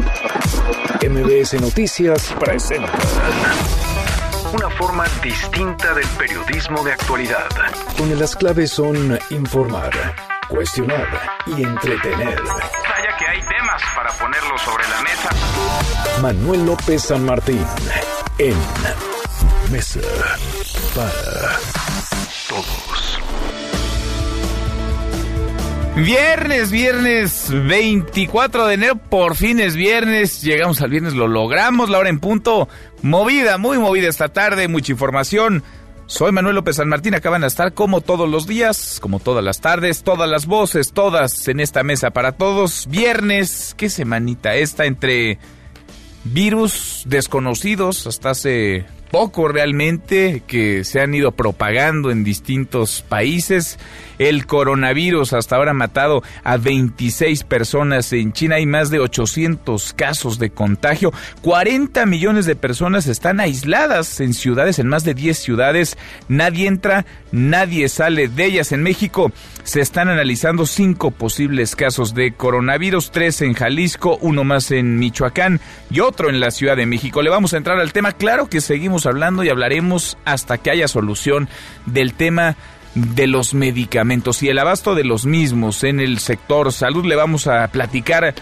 MBS Noticias presenta una forma distinta del periodismo de actualidad, donde las claves son informar, cuestionar y entretener. Vaya que hay temas para ponerlo sobre la mesa. Manuel López San Martín en Mesa para Viernes, viernes 24 de enero, por fin es viernes, llegamos al viernes, lo logramos, la hora en punto, movida, muy movida esta tarde, mucha información. Soy Manuel López San Martín, acaban de estar como todos los días, como todas las tardes, todas las voces, todas en esta mesa para todos. Viernes, qué semanita esta entre virus desconocidos hasta hace poco realmente que se han ido propagando en distintos países. El coronavirus hasta ahora ha matado a 26 personas en China. Hay más de 800 casos de contagio. 40 millones de personas están aisladas en ciudades, en más de 10 ciudades. Nadie entra, nadie sale de ellas. En México se están analizando cinco posibles casos de coronavirus, tres en Jalisco, uno más en Michoacán y otro en la Ciudad de México. Le vamos a entrar al tema. Claro que seguimos hablando y hablaremos hasta que haya solución del tema de los medicamentos y el abasto de los mismos en el sector salud. Le vamos a platicar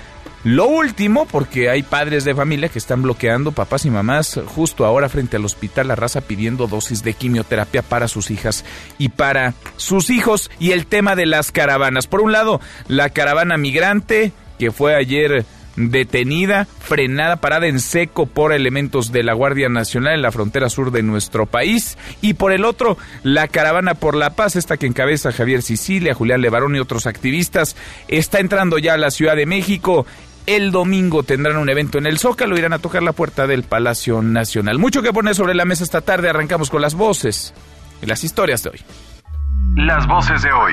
lo último, porque hay padres de familia que están bloqueando, papás y mamás, justo ahora frente al hospital La Raza pidiendo dosis de quimioterapia para sus hijas y para sus hijos. Y el tema de las caravanas. Por un lado, la caravana migrante que fue ayer detenida, frenada, parada en seco por elementos de la Guardia Nacional en la frontera sur de nuestro país. Y por el otro, la Caravana por la Paz, esta que encabeza Javier Sicilia, Julián Levarón y otros activistas, está entrando ya a la Ciudad de México. El domingo tendrán un evento en el Zócalo, irán a tocar la puerta del Palacio Nacional. Mucho que poner sobre la mesa esta tarde, arrancamos con las voces y las historias de hoy. Las voces de hoy.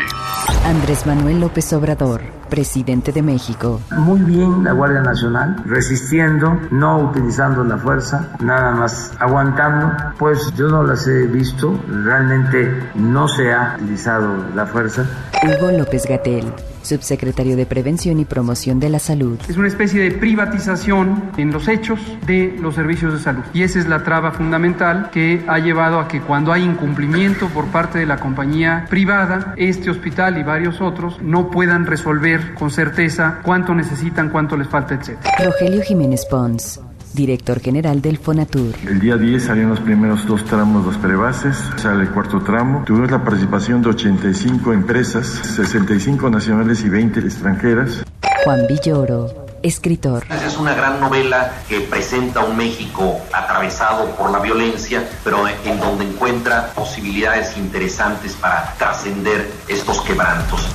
Andrés Manuel López Obrador, presidente de México. Muy bien la Guardia Nacional, resistiendo, no utilizando la fuerza, nada más aguantando. Pues yo no las he visto, realmente no se ha utilizado la fuerza. Hugo López Gatel, subsecretario de Prevención y Promoción de la Salud. Es una especie de privatización en los hechos de los servicios de salud. Y esa es la traba fundamental que ha llevado a que cuando hay incumplimiento por parte de la compañía privada, este hospital y varios otros no puedan resolver con certeza cuánto necesitan, cuánto les falta, etc. Rogelio Jiménez Pons, director general del Fonatur. El día 10 salieron los primeros dos tramos, los prebases, sale el cuarto tramo. Tuvimos la participación de 85 empresas, 65 nacionales y 20 extranjeras. Juan Villoro, escritor. Es una gran novela que presenta un México atravesado por la violencia, pero en donde encuentra posibilidades interesantes para trascender estos quebrantos.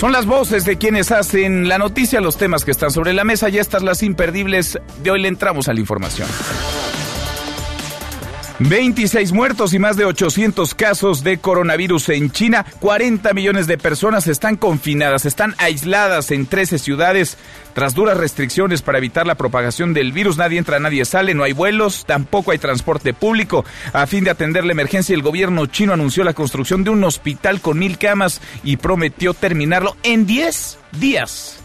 Son las voces de quienes hacen la noticia, los temas que están sobre la mesa y estas las imperdibles. De hoy le entramos a la información. 26 muertos y más de 800 casos de coronavirus en China. 40 millones de personas están confinadas, están aisladas en 13 ciudades. Tras duras restricciones para evitar la propagación del virus, nadie entra, nadie sale, no hay vuelos, tampoco hay transporte público. A fin de atender la emergencia, el gobierno chino anunció la construcción de un hospital con mil camas y prometió terminarlo en 10 días.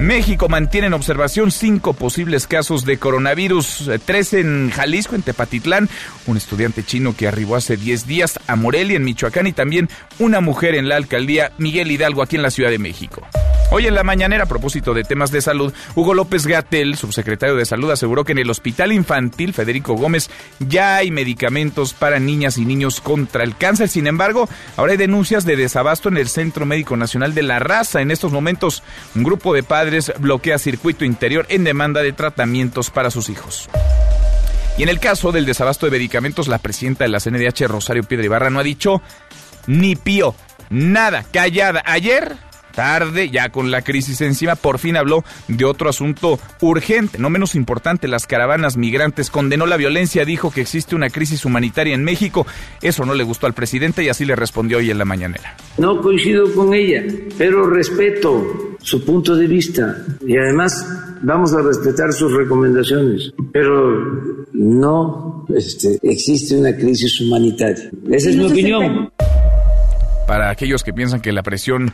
México mantiene en observación cinco posibles casos de coronavirus, eh, tres en Jalisco, en Tepatitlán, un estudiante chino que arribó hace 10 días a Morelia, en Michoacán, y también una mujer en la alcaldía Miguel Hidalgo, aquí en la Ciudad de México. Hoy en la mañanera, a propósito de temas de salud, Hugo López Gatel, subsecretario de Salud, aseguró que en el Hospital Infantil Federico Gómez ya hay medicamentos para niñas y niños contra el cáncer. Sin embargo, ahora hay denuncias de desabasto en el Centro Médico Nacional de la Raza. En estos momentos, un grupo de padres bloquea circuito interior en demanda de tratamientos para sus hijos. Y en el caso del desabasto de medicamentos, la presidenta de la CNDH, Rosario Piedra Ibarra, no ha dicho ni pío, nada, callada. Ayer tarde, ya con la crisis encima, por fin habló de otro asunto urgente, no menos importante, las caravanas migrantes. Condenó la violencia, dijo que existe una crisis humanitaria en México. Eso no le gustó al presidente y así le respondió hoy en la mañanera. No coincido con ella, pero respeto su punto de vista y además vamos a respetar sus recomendaciones, pero no este, existe una crisis humanitaria. Esa es mi opinión. Para aquellos que piensan que la presión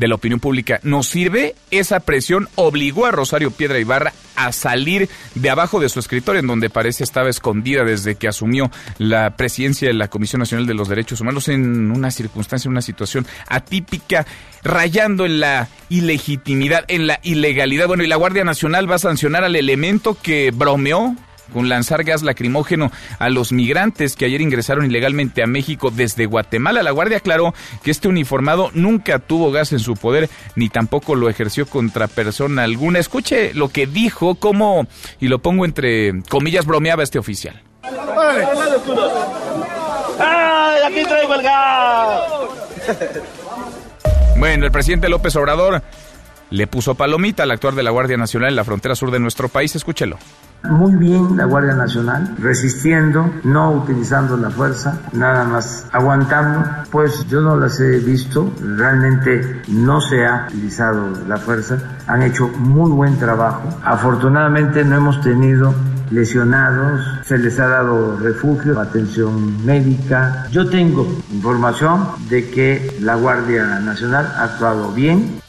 de la opinión pública. ¿Nos sirve? Esa presión obligó a Rosario Piedra Ibarra a salir de abajo de su escritorio, en donde parece estaba escondida desde que asumió la presidencia de la Comisión Nacional de los Derechos Humanos en una circunstancia, en una situación atípica, rayando en la ilegitimidad, en la ilegalidad. Bueno, y la Guardia Nacional va a sancionar al elemento que bromeó con lanzar gas lacrimógeno a los migrantes que ayer ingresaron ilegalmente a México desde Guatemala. La Guardia aclaró que este uniformado nunca tuvo gas en su poder ni tampoco lo ejerció contra persona alguna. Escuche lo que dijo, cómo, y lo pongo entre comillas, bromeaba este oficial. ¡Ay, aquí traigo el gas! Bueno, el presidente López Obrador le puso palomita al actuar de la Guardia Nacional en la frontera sur de nuestro país. Escúchelo. Muy bien la Guardia Nacional, resistiendo, no utilizando la fuerza, nada más aguantando. Pues yo no las he visto, realmente no se ha utilizado la fuerza, han hecho muy buen trabajo. Afortunadamente no hemos tenido lesionados, se les ha dado refugio, atención médica. Yo tengo información de que la Guardia Nacional ha actuado bien.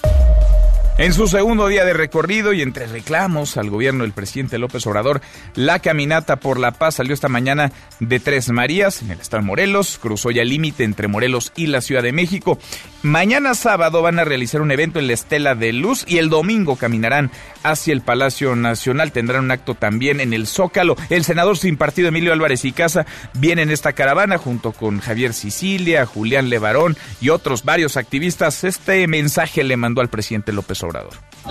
En su segundo día de recorrido y entre reclamos al gobierno del presidente López Obrador, la caminata por la paz salió esta mañana de Tres Marías, en el estado de Morelos, cruzó ya el límite entre Morelos y la Ciudad de México. Mañana sábado van a realizar un evento en la Estela de Luz y el domingo caminarán hacia el Palacio Nacional. Tendrán un acto también en el Zócalo. El senador sin partido Emilio Álvarez y Casa viene en esta caravana junto con Javier Sicilia, Julián Levarón y otros varios activistas. Este mensaje le mandó al presidente López Obrador.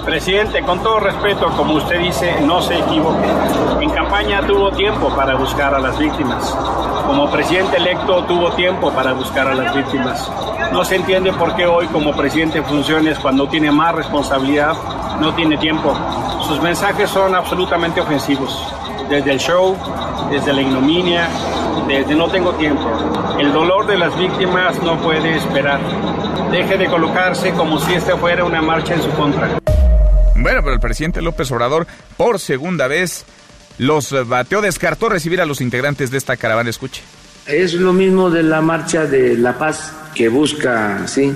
Presidente, con todo respeto, como usted dice, no se equivoque. En campaña tuvo tiempo para buscar a las víctimas. Como presidente electo tuvo tiempo para buscar a las víctimas. No se entiende por qué hoy como presidente en funciones, cuando tiene más responsabilidad, no tiene tiempo. Sus mensajes son absolutamente ofensivos. Desde el show, desde la ignominia, desde no tengo tiempo. El dolor de las víctimas no puede esperar. Deje de colocarse como si esta fuera una marcha en su contra. Bueno, pero el presidente López Obrador, por segunda vez, los bateó, descartó recibir a los integrantes de esta caravana. Escuche. Es lo mismo de la marcha de la paz que busca, sí,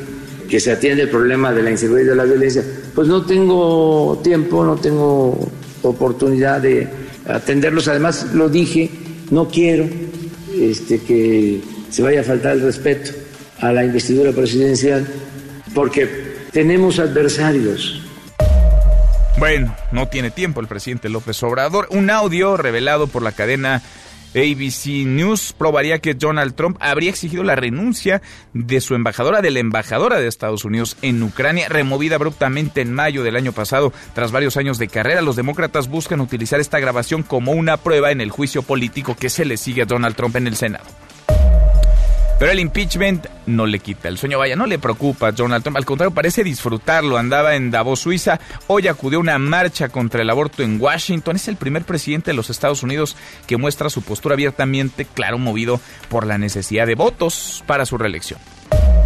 que se atiende el problema de la inseguridad y de la violencia. Pues no tengo tiempo, no tengo oportunidad de atenderlos. Además, lo dije, no quiero este, que se vaya a faltar el respeto a la investidura presidencial, porque tenemos adversarios. Bueno, no tiene tiempo el presidente López Obrador. Un audio revelado por la cadena ABC News probaría que Donald Trump habría exigido la renuncia de su embajadora, de la embajadora de Estados Unidos en Ucrania, removida abruptamente en mayo del año pasado. Tras varios años de carrera, los demócratas buscan utilizar esta grabación como una prueba en el juicio político que se le sigue a Donald Trump en el Senado. Pero el impeachment no le quita el sueño, vaya, no le preocupa a Donald Trump, al contrario, parece disfrutarlo. Andaba en Davos, Suiza, hoy acudió a una marcha contra el aborto en Washington. Es el primer presidente de los Estados Unidos que muestra su postura abiertamente, claro, movido por la necesidad de votos para su reelección.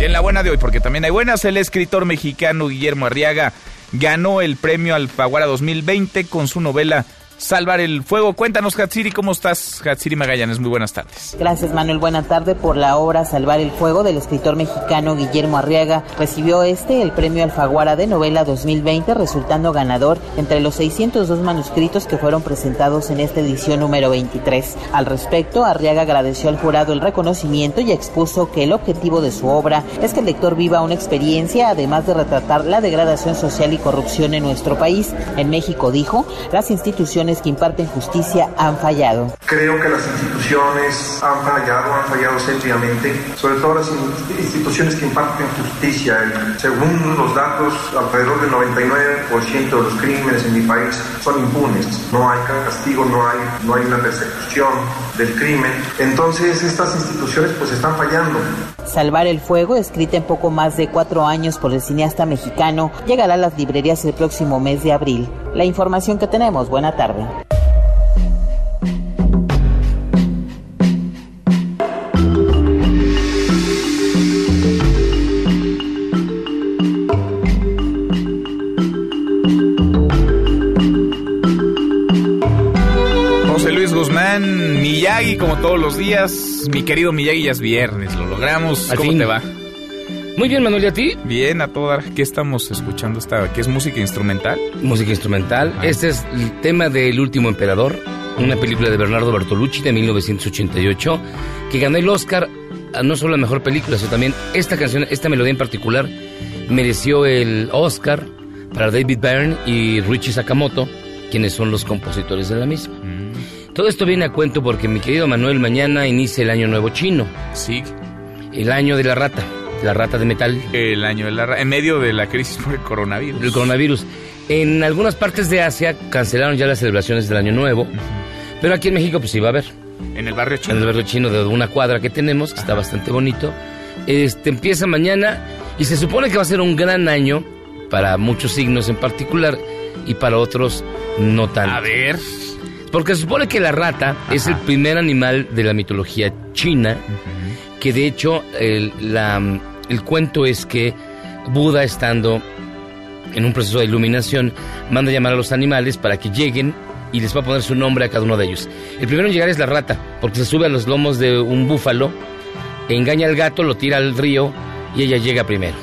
Y en la buena de hoy, porque también hay buenas, el escritor mexicano Guillermo Arriaga ganó el premio Alfaguara 2020 con su novela salvar el fuego. Cuéntanos, Hatsiri, ¿cómo estás? Hatsiri Magallanes, muy buenas tardes. Gracias, Manuel. Buena tarde por la obra Salvar el fuego del escritor mexicano Guillermo Arriaga. Recibió este el premio Alfaguara de novela 2020, resultando ganador entre los 602 manuscritos que fueron presentados en esta edición número 23. Al respecto, Arriaga agradeció al jurado el reconocimiento y expuso que el objetivo de su obra es que el lector viva una experiencia, además de retratar la degradación social y corrupción en nuestro país. En México, dijo, las instituciones que imparten justicia han fallado. Creo que las instituciones han fallado, han fallado seriamente, sobre todo las instituciones que imparten justicia. Según los datos, alrededor del 99% de los crímenes en mi país son impunes. No hay castigo, no hay, no hay una persecución del crimen. Entonces estas instituciones pues están fallando. Salvar el Fuego, escrita en poco más de cuatro años por el cineasta mexicano, llegará a las librerías el próximo mes de abril. La información que tenemos, buena tarde. José Luis Guzmán, Miyagi, como todos los días. Mi querido Miyagi, ya es viernes, lo logramos. Al ¿Cómo fin. te va? Muy bien, Manuel, ¿y a ti? Bien, a toda. ¿Qué estamos escuchando? Esta, ¿Qué es música instrumental? Música instrumental. Este es el tema del último emperador, una película de Bernardo Bertolucci de 1988, que ganó el Oscar a no solo la mejor película, sino también esta canción, esta melodía en particular, mereció el Oscar para David Byrne y Richie Sakamoto, quienes son los compositores de la misma. Todo esto viene a cuento porque mi querido Manuel mañana inicia el año nuevo chino. Sí. El año de la rata, la rata de metal. El año de la rata, en medio de la crisis por el coronavirus. El coronavirus. En algunas partes de Asia cancelaron ya las celebraciones del año nuevo, pero aquí en México pues iba a haber. En el barrio chino. En el barrio chino de una cuadra que tenemos, que está bastante bonito. Este empieza mañana y se supone que va a ser un gran año para muchos signos en particular y para otros no tanto. A ver. Porque se supone que la rata es el primer animal de la mitología china, que de hecho el, la, el cuento es que Buda estando en un proceso de iluminación manda llamar a los animales para que lleguen y les va a poner su nombre a cada uno de ellos. El primero en llegar es la rata, porque se sube a los lomos de un búfalo, engaña al gato, lo tira al río y ella llega primero.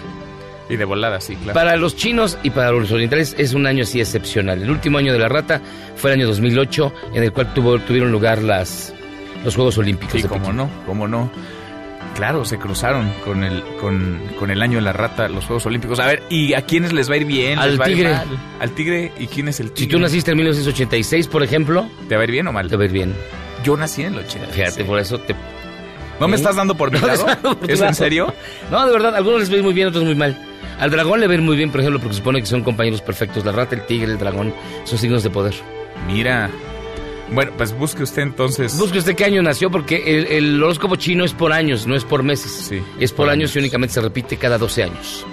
Y de volada, sí, claro. Para los chinos y para los orientales es un año así excepcional. El último año de la rata fue el año 2008, en el cual tuvo, tuvieron lugar las, los Juegos Olímpicos. Sí, de cómo Pekín. no, cómo no. Claro, se cruzaron con el, con, con el año de la rata, los Juegos Olímpicos. A ver, ¿y a quiénes les va a ir bien? Al ¿Les va a ir tigre. mal? Al tigre, ¿y quién es el tigre? Si tú naciste en 1986, por ejemplo, ¿Te va a ir bien o mal? te va a ir bien. Yo nací en el 80. Fíjate, por eso te... ¿No me estás dando por mi No, lado? por ¿Es lado. en serio? No, de verdad, algunos les va a ir muy bien, otros muy mal. Al dragón le va a ir muy bien, por ejemplo, porque supone que son compañeros perfectos. La rata, el tigre, el dragón son signos de poder. Mira. Bueno, pues busque usted entonces. Busque usted qué año nació, porque el, el horóscopo chino es por años, no es por meses. Sí, es por, por años, años. y únicamente se repite cada 12 años.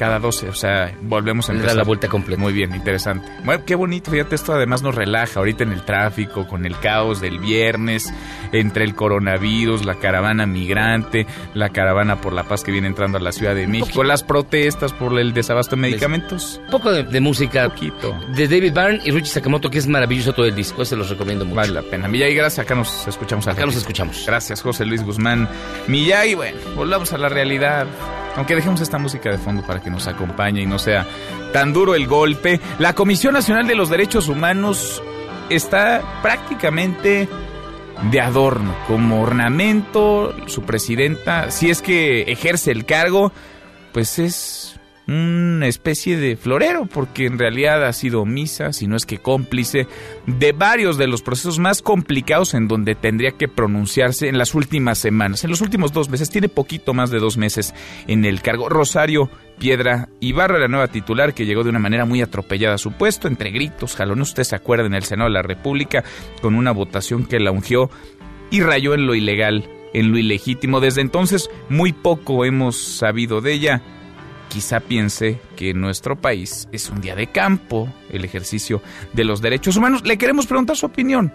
Cada 12, o sea, volvemos a empezar. la vuelta completa. Muy bien, interesante. Bueno, qué bonito, fíjate, esto además nos relaja ahorita en el tráfico, con el caos del viernes, entre el coronavirus, la caravana migrante, la caravana por la paz que viene entrando a la Ciudad de México, las protestas por el desabasto de medicamentos. Un poco de, de música Poquito. de David Byrne y Richie Sakamoto, que es maravilloso todo el disco. Ese los recomiendo mucho. Vale la pena. Miyagi, gracias. Acá nos escuchamos. Acá nos escuchamos. Gracias, José Luis Guzmán. Miyagi, bueno, volvamos a la realidad. Aunque dejemos esta música de fondo para que nos acompañe y no sea tan duro el golpe. La Comisión Nacional de los Derechos Humanos está prácticamente de adorno, como ornamento. Su presidenta, si es que ejerce el cargo, pues es una especie de florero, porque en realidad ha sido omisa, si no es que cómplice, de varios de los procesos más complicados en donde tendría que pronunciarse en las últimas semanas. En los últimos dos meses, tiene poquito más de dos meses en el cargo. Rosario Piedra Ibarra, la nueva titular, que llegó de una manera muy atropellada a su puesto, entre gritos, jalones. Usted se acuerda en el Senado de la República, con una votación que la ungió y rayó en lo ilegal, en lo ilegítimo. Desde entonces, muy poco hemos sabido de ella. Quizá piense que nuestro país es un día de campo el ejercicio de los derechos humanos. Le queremos preguntar su opinión.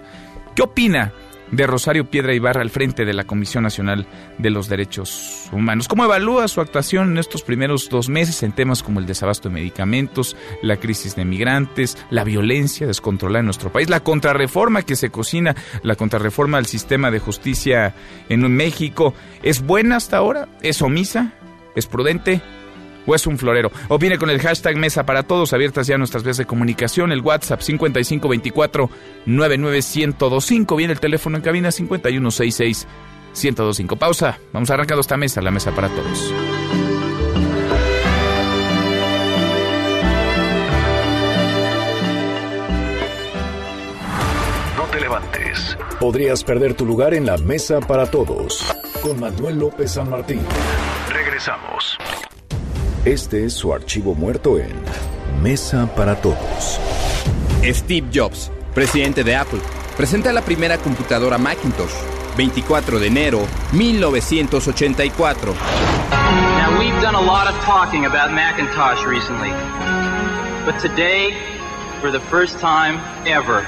¿Qué opina de Rosario Piedra Ibarra al frente de la Comisión Nacional de los Derechos Humanos? ¿Cómo evalúa su actuación en estos primeros dos meses en temas como el desabasto de medicamentos, la crisis de migrantes, la violencia descontrolada en nuestro país, la contrarreforma que se cocina, la contrarreforma al sistema de justicia en México? ¿Es buena hasta ahora? ¿Es omisa? ¿Es prudente? O es un florero. Opine con el hashtag Mesa para Todos, abiertas ya nuestras vías de comunicación, el WhatsApp 5524-99125, viene el teléfono en cabina 5166-1025. Pausa, vamos arrancando esta mesa, la Mesa para Todos. No te levantes. Podrías perder tu lugar en la mesa para todos. Con Manuel López San Martín. Regresamos. Este es su archivo muerto en Mesa para Todos. Steve Jobs, presidente de Apple, presenta la primera computadora Macintosh, 24 de enero 1984. Now, we've done a lot of talking about Macintosh recently. But today, for the first time ever,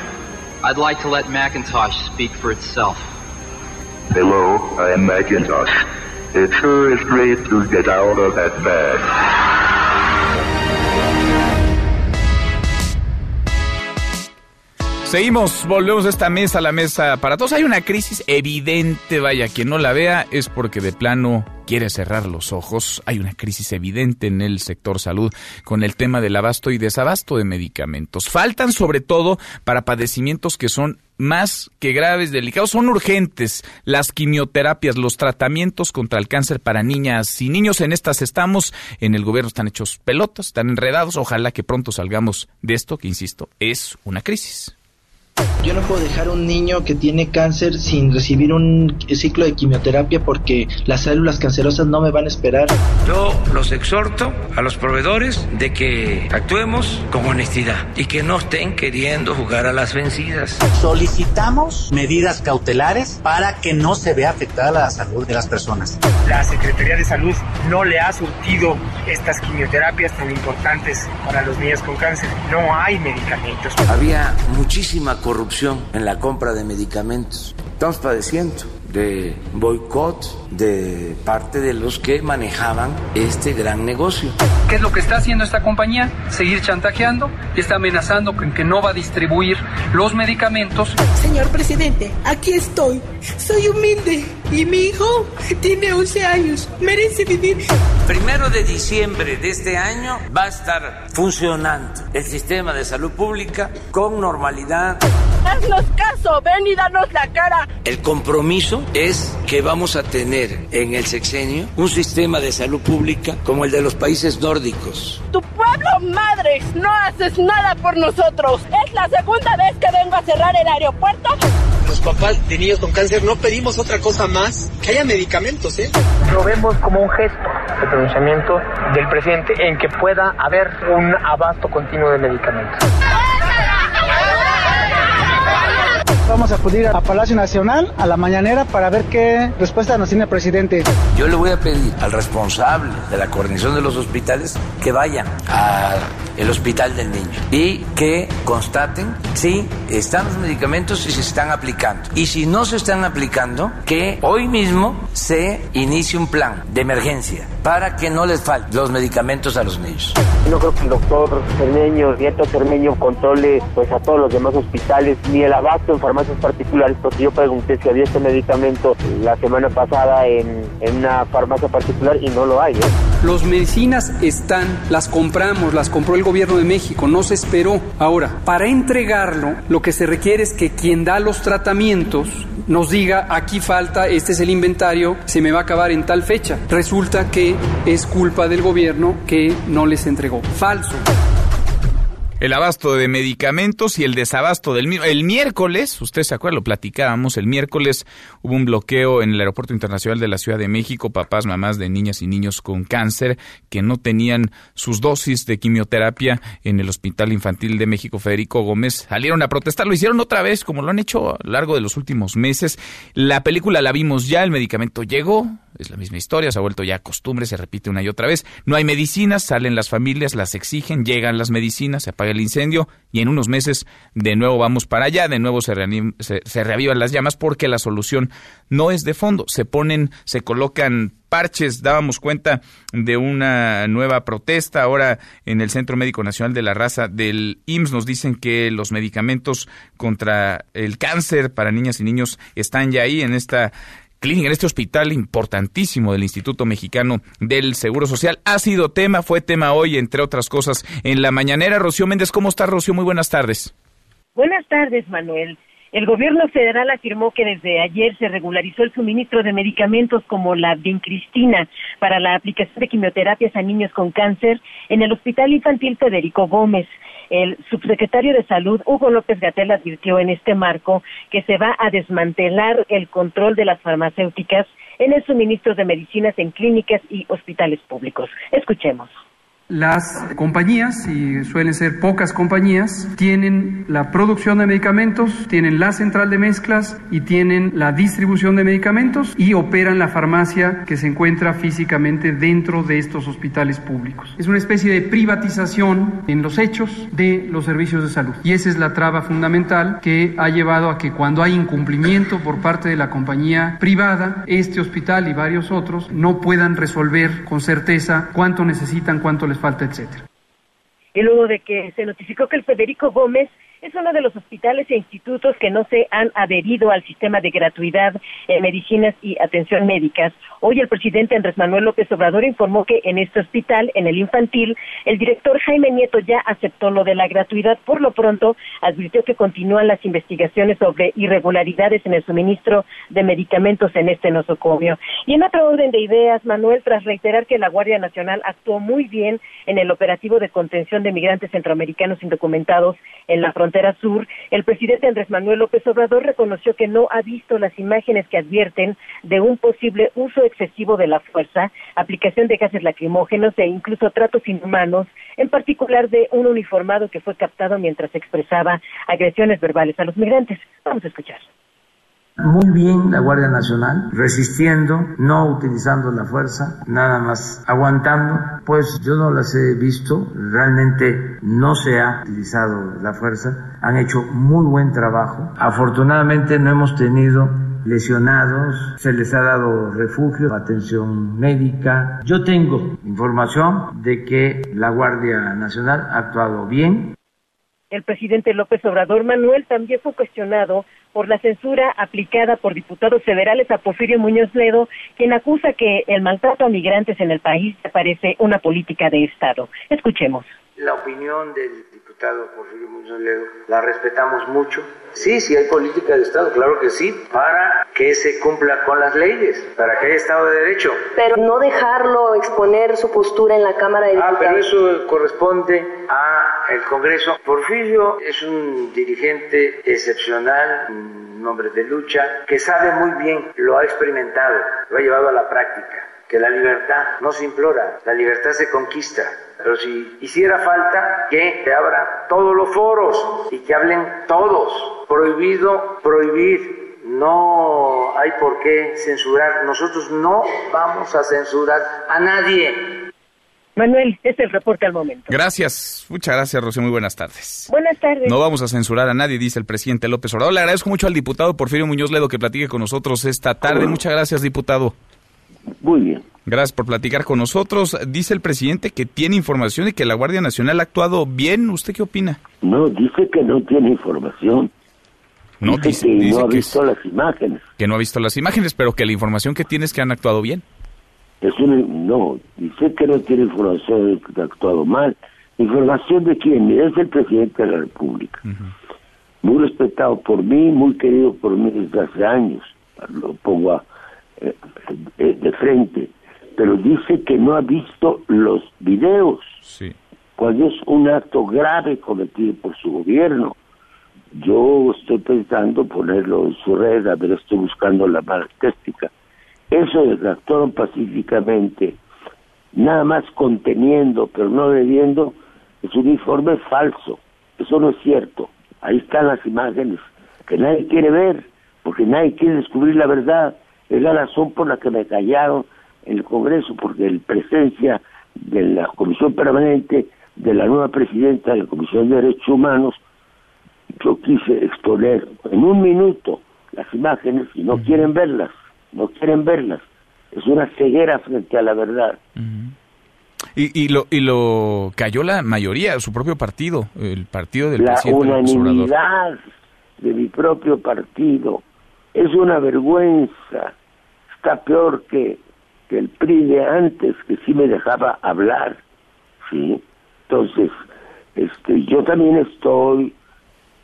I'd like to let Macintosh speak for itself. Hello, I am Macintosh. It sure is great to get out of that bag. Seguimos, volvemos a esta mesa, la mesa para todos. Hay una crisis evidente, vaya, quien no la vea es porque de plano quiere cerrar los ojos. Hay una crisis evidente en el sector salud con el tema del abasto y desabasto de medicamentos. Faltan sobre todo para padecimientos que son más que graves, delicados, son urgentes. Las quimioterapias, los tratamientos contra el cáncer para niñas y niños, en estas estamos. En el gobierno están hechos pelotas, están enredados. Ojalá que pronto salgamos de esto, que insisto, es una crisis. Yo no puedo dejar a un niño que tiene cáncer sin recibir un ciclo de quimioterapia porque las células cancerosas no me van a esperar. Yo los exhorto a los proveedores de que actuemos con honestidad y que no estén queriendo jugar a las vencidas. Solicitamos medidas cautelares para que no se vea afectada la salud de las personas. La Secretaría de Salud no le ha surtido estas quimioterapias tan importantes para los niños con cáncer. No hay medicamentos. Había muchísima corrupción en la compra de medicamentos. Estamos padeciendo de boicot de parte de los que manejaban este gran negocio. ¿Qué es lo que está haciendo esta compañía? Seguir chantajeando y está amenazando con que no va a distribuir los medicamentos. Señor presidente, aquí estoy. Soy humilde y mi hijo tiene 11 años. Merece vivir. Primero de diciembre de este año va a estar funcionando el sistema de salud pública con normalidad. Haznos caso, ven y danos la cara. El compromiso es que vamos a tener en el sexenio un sistema de salud pública como el de los países nórdicos. Tu pueblo madre, no haces nada por nosotros. Es la segunda vez que vengo a cerrar el aeropuerto. Los papás de niños con cáncer no pedimos otra cosa más que haya medicamentos, ¿eh? Lo vemos como un gesto de pronunciamiento del presidente en que pueda haber un abasto continuo de medicamentos. Vamos a acudir a Palacio Nacional a la mañanera para ver qué respuesta nos tiene el presidente. Yo le voy a pedir al responsable de la coordinación de los hospitales que vayan al hospital del niño y que constaten si están los medicamentos y si se están aplicando. Y si no se están aplicando, que hoy mismo se inicie un plan de emergencia para que no les falten los medicamentos a los niños. No creo que el doctor Cermeño, Nieto Cermeño, controle pues a todos los demás hospitales, ni el abasto en particulares, porque yo pregunté si había este medicamento la semana pasada en, en una farmacia particular y no lo hay. ¿eh? Los medicinas están, las compramos, las compró el gobierno de México, no se esperó. Ahora, para entregarlo, lo que se requiere es que quien da los tratamientos nos diga, aquí falta, este es el inventario, se me va a acabar en tal fecha. Resulta que es culpa del gobierno que no les entregó. Falso. El abasto de medicamentos y el desabasto del mismo. El miércoles, usted se acuerda, lo platicábamos, el miércoles hubo un bloqueo en el Aeropuerto Internacional de la Ciudad de México, papás, mamás de niñas y niños con cáncer que no tenían sus dosis de quimioterapia en el Hospital Infantil de México Federico Gómez. Salieron a protestar, lo hicieron otra vez, como lo han hecho a lo largo de los últimos meses. La película la vimos ya, el medicamento llegó, es la misma historia, se ha vuelto ya costumbre, se repite una y otra vez. No hay medicinas, salen las familias, las exigen, llegan las medicinas, se el incendio y en unos meses de nuevo vamos para allá, de nuevo se, se, se reavivan las llamas porque la solución no es de fondo. Se ponen, se colocan parches, dábamos cuenta de una nueva protesta ahora en el Centro Médico Nacional de la Raza del IMSS. Nos dicen que los medicamentos contra el cáncer para niñas y niños están ya ahí en esta clínica, en este hospital importantísimo del Instituto Mexicano del Seguro Social. Ha sido tema, fue tema hoy, entre otras cosas, en la mañanera. Rocío Méndez, ¿cómo está Rocío? Muy buenas tardes. Buenas tardes, Manuel. El gobierno federal afirmó que desde ayer se regularizó el suministro de medicamentos como la vincristina para la aplicación de quimioterapias a niños con cáncer en el Hospital Infantil Federico Gómez. El subsecretario de Salud, Hugo López Gatel, advirtió en este marco que se va a desmantelar el control de las farmacéuticas en el suministro de medicinas en clínicas y hospitales públicos. Escuchemos. Las compañías, y suelen ser pocas compañías, tienen la producción de medicamentos, tienen la central de mezclas y tienen la distribución de medicamentos y operan la farmacia que se encuentra físicamente dentro de estos hospitales públicos. Es una especie de privatización en los hechos de los servicios de salud. Y esa es la traba fundamental que ha llevado a que cuando hay incumplimiento por parte de la compañía privada, este hospital y varios otros no puedan resolver con certeza cuánto necesitan, cuánto les falta, etcétera. Y luego de que se notificó que el Federico Gómez es uno de los hospitales e institutos que no se han adherido al sistema de gratuidad en medicinas y atención médicas. Hoy el presidente Andrés Manuel López Obrador informó que en este hospital, en el infantil, el director Jaime Nieto ya aceptó lo de la gratuidad. Por lo pronto, advirtió que continúan las investigaciones sobre irregularidades en el suministro de medicamentos en este nosocomio. Y en otro orden de ideas, Manuel, tras reiterar que la Guardia Nacional actuó muy bien en el operativo de contención de migrantes centroamericanos indocumentados en la frontera sur, el presidente Andrés Manuel López Obrador reconoció que no ha visto las imágenes que advierten de un posible uso excesivo de la fuerza, aplicación de gases lacrimógenos e incluso tratos inhumanos, en particular de un uniformado que fue captado mientras expresaba agresiones verbales a los migrantes. Vamos a escuchar. Muy bien la Guardia Nacional, resistiendo, no utilizando la fuerza, nada más aguantando. Pues yo no las he visto, realmente no se ha utilizado la fuerza, han hecho muy buen trabajo. Afortunadamente no hemos tenido lesionados, se les ha dado refugio, atención médica. Yo tengo información de que la Guardia Nacional ha actuado bien. El presidente López Obrador Manuel también fue cuestionado por la censura aplicada por diputados federales a Porfirio Muñoz Ledo, quien acusa que el maltrato a migrantes en el país parece una política de Estado. Escuchemos. La opinión del diputado Porfirio Muñoz Ledo la respetamos mucho. Sí, sí hay política de Estado, claro que sí, para que se cumpla con las leyes, para que haya Estado de Derecho. Pero no dejarlo exponer su postura en la Cámara de Diputados. Ah, pero eso corresponde a el Congreso. Porfirio es un dirigente excepcional, un hombre de lucha, que sabe muy bien, lo ha experimentado, lo ha llevado a la práctica que la libertad no se implora, la libertad se conquista. Pero si hiciera falta que se abran todos los foros y que hablen todos, prohibido prohibir, no hay por qué censurar. Nosotros no vamos a censurar a nadie. Manuel, este es el reporte al momento. Gracias, muchas gracias, Rocío. Muy buenas tardes. Buenas tardes. No vamos a censurar a nadie, dice el presidente López Obrador. Le agradezco mucho al diputado Porfirio Muñoz Ledo que platique con nosotros esta tarde. Muchas gracias, diputado. Muy bien. Gracias por platicar con nosotros. Dice el presidente que tiene información de que la Guardia Nacional ha actuado bien. ¿Usted qué opina? No, dice que no tiene información. No, dice, que no ha visto las imágenes. Que no ha visto las imágenes, pero que la información que tiene es que han actuado bien. Es no, dice que no tiene información de que ha actuado mal. ¿Información de quién? Es el presidente de la República. Muy respetado por mí, muy querido por mí desde hace años. Lo pongo a, de frente pero dice que no ha visto los videos, sí. cuando es un acto grave cometido por su gobierno. Yo estoy pensando ponerlo en su red, a ver, estoy buscando la marquéstica. Eso de que actuaron pacíficamente, nada más conteniendo, pero no debiendo, es un informe falso. Eso no es cierto. Ahí están las imágenes que nadie quiere ver, porque nadie quiere descubrir la verdad. Es la razón por la que me callaron en el Congreso, porque en presencia de la Comisión Permanente, de la nueva presidenta de la Comisión de Derechos Humanos, yo quise exponer en un minuto las imágenes y no quieren verlas, no quieren verlas. Es una ceguera frente a la verdad. Y, y, lo, y lo cayó la mayoría, su propio partido, el partido del la presidente La unanimidad de mi propio partido es una vergüenza. Está peor que que el PRI de antes, que sí me dejaba hablar, ¿sí? Entonces, este, yo también estoy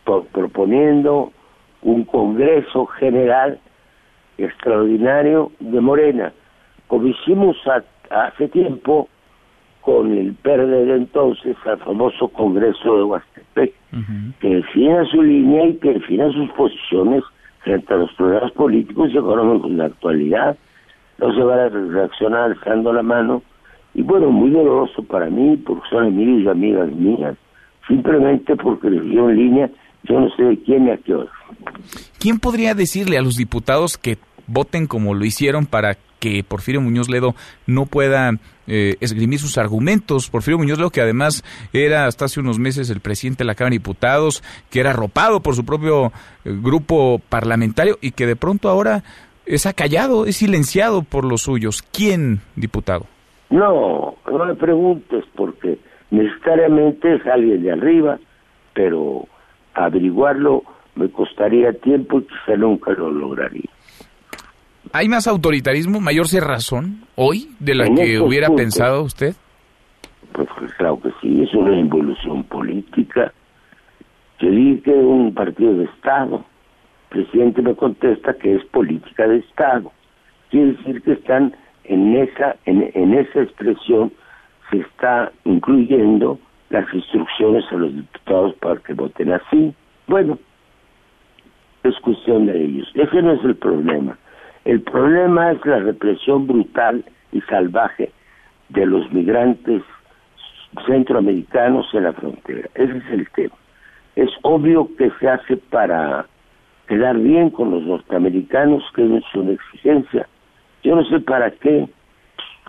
proponiendo un Congreso General extraordinario de Morena, como hicimos hace tiempo con el PRD de entonces, al famoso Congreso de Huastepec, que defina su línea y que defina sus posiciones frente a los problemas políticos y económicos de la actualidad no se va a reaccionar alzando la mano. Y bueno, muy doloroso para mí, porque son amigos y amigas mías, simplemente porque les dio en línea, yo no sé de quién y a qué hora. ¿Quién podría decirle a los diputados que voten como lo hicieron para que Porfirio Muñoz Ledo no pueda eh, esgrimir sus argumentos. Porfirio Muñoz Ledo, que además era hasta hace unos meses el presidente de la Cámara de Diputados, que era arropado por su propio eh, grupo parlamentario y que de pronto ahora es acallado, es silenciado por los suyos. ¿Quién, diputado? No, no me preguntes porque necesariamente es alguien de arriba, pero averiguarlo me costaría tiempo y quizá nunca lo lograría. ¿Hay más autoritarismo, mayor cerrazón hoy de la En que hubiera pensado usted? Pues claro que sí, es una involución política. Que es un partido de Estado. El presidente me contesta que es política de Estado. Quiere decir que están en esa, en, en esa expresión se está incluyendo las instrucciones a los diputados para que voten así. Bueno, es cuestión de ellos. Ese no es el problema. El problema es la represión brutal y salvaje de los migrantes centroamericanos en la frontera. Ese es el tema. Es obvio que se hace para quedar bien con los norteamericanos, que es una exigencia. Yo no sé para qué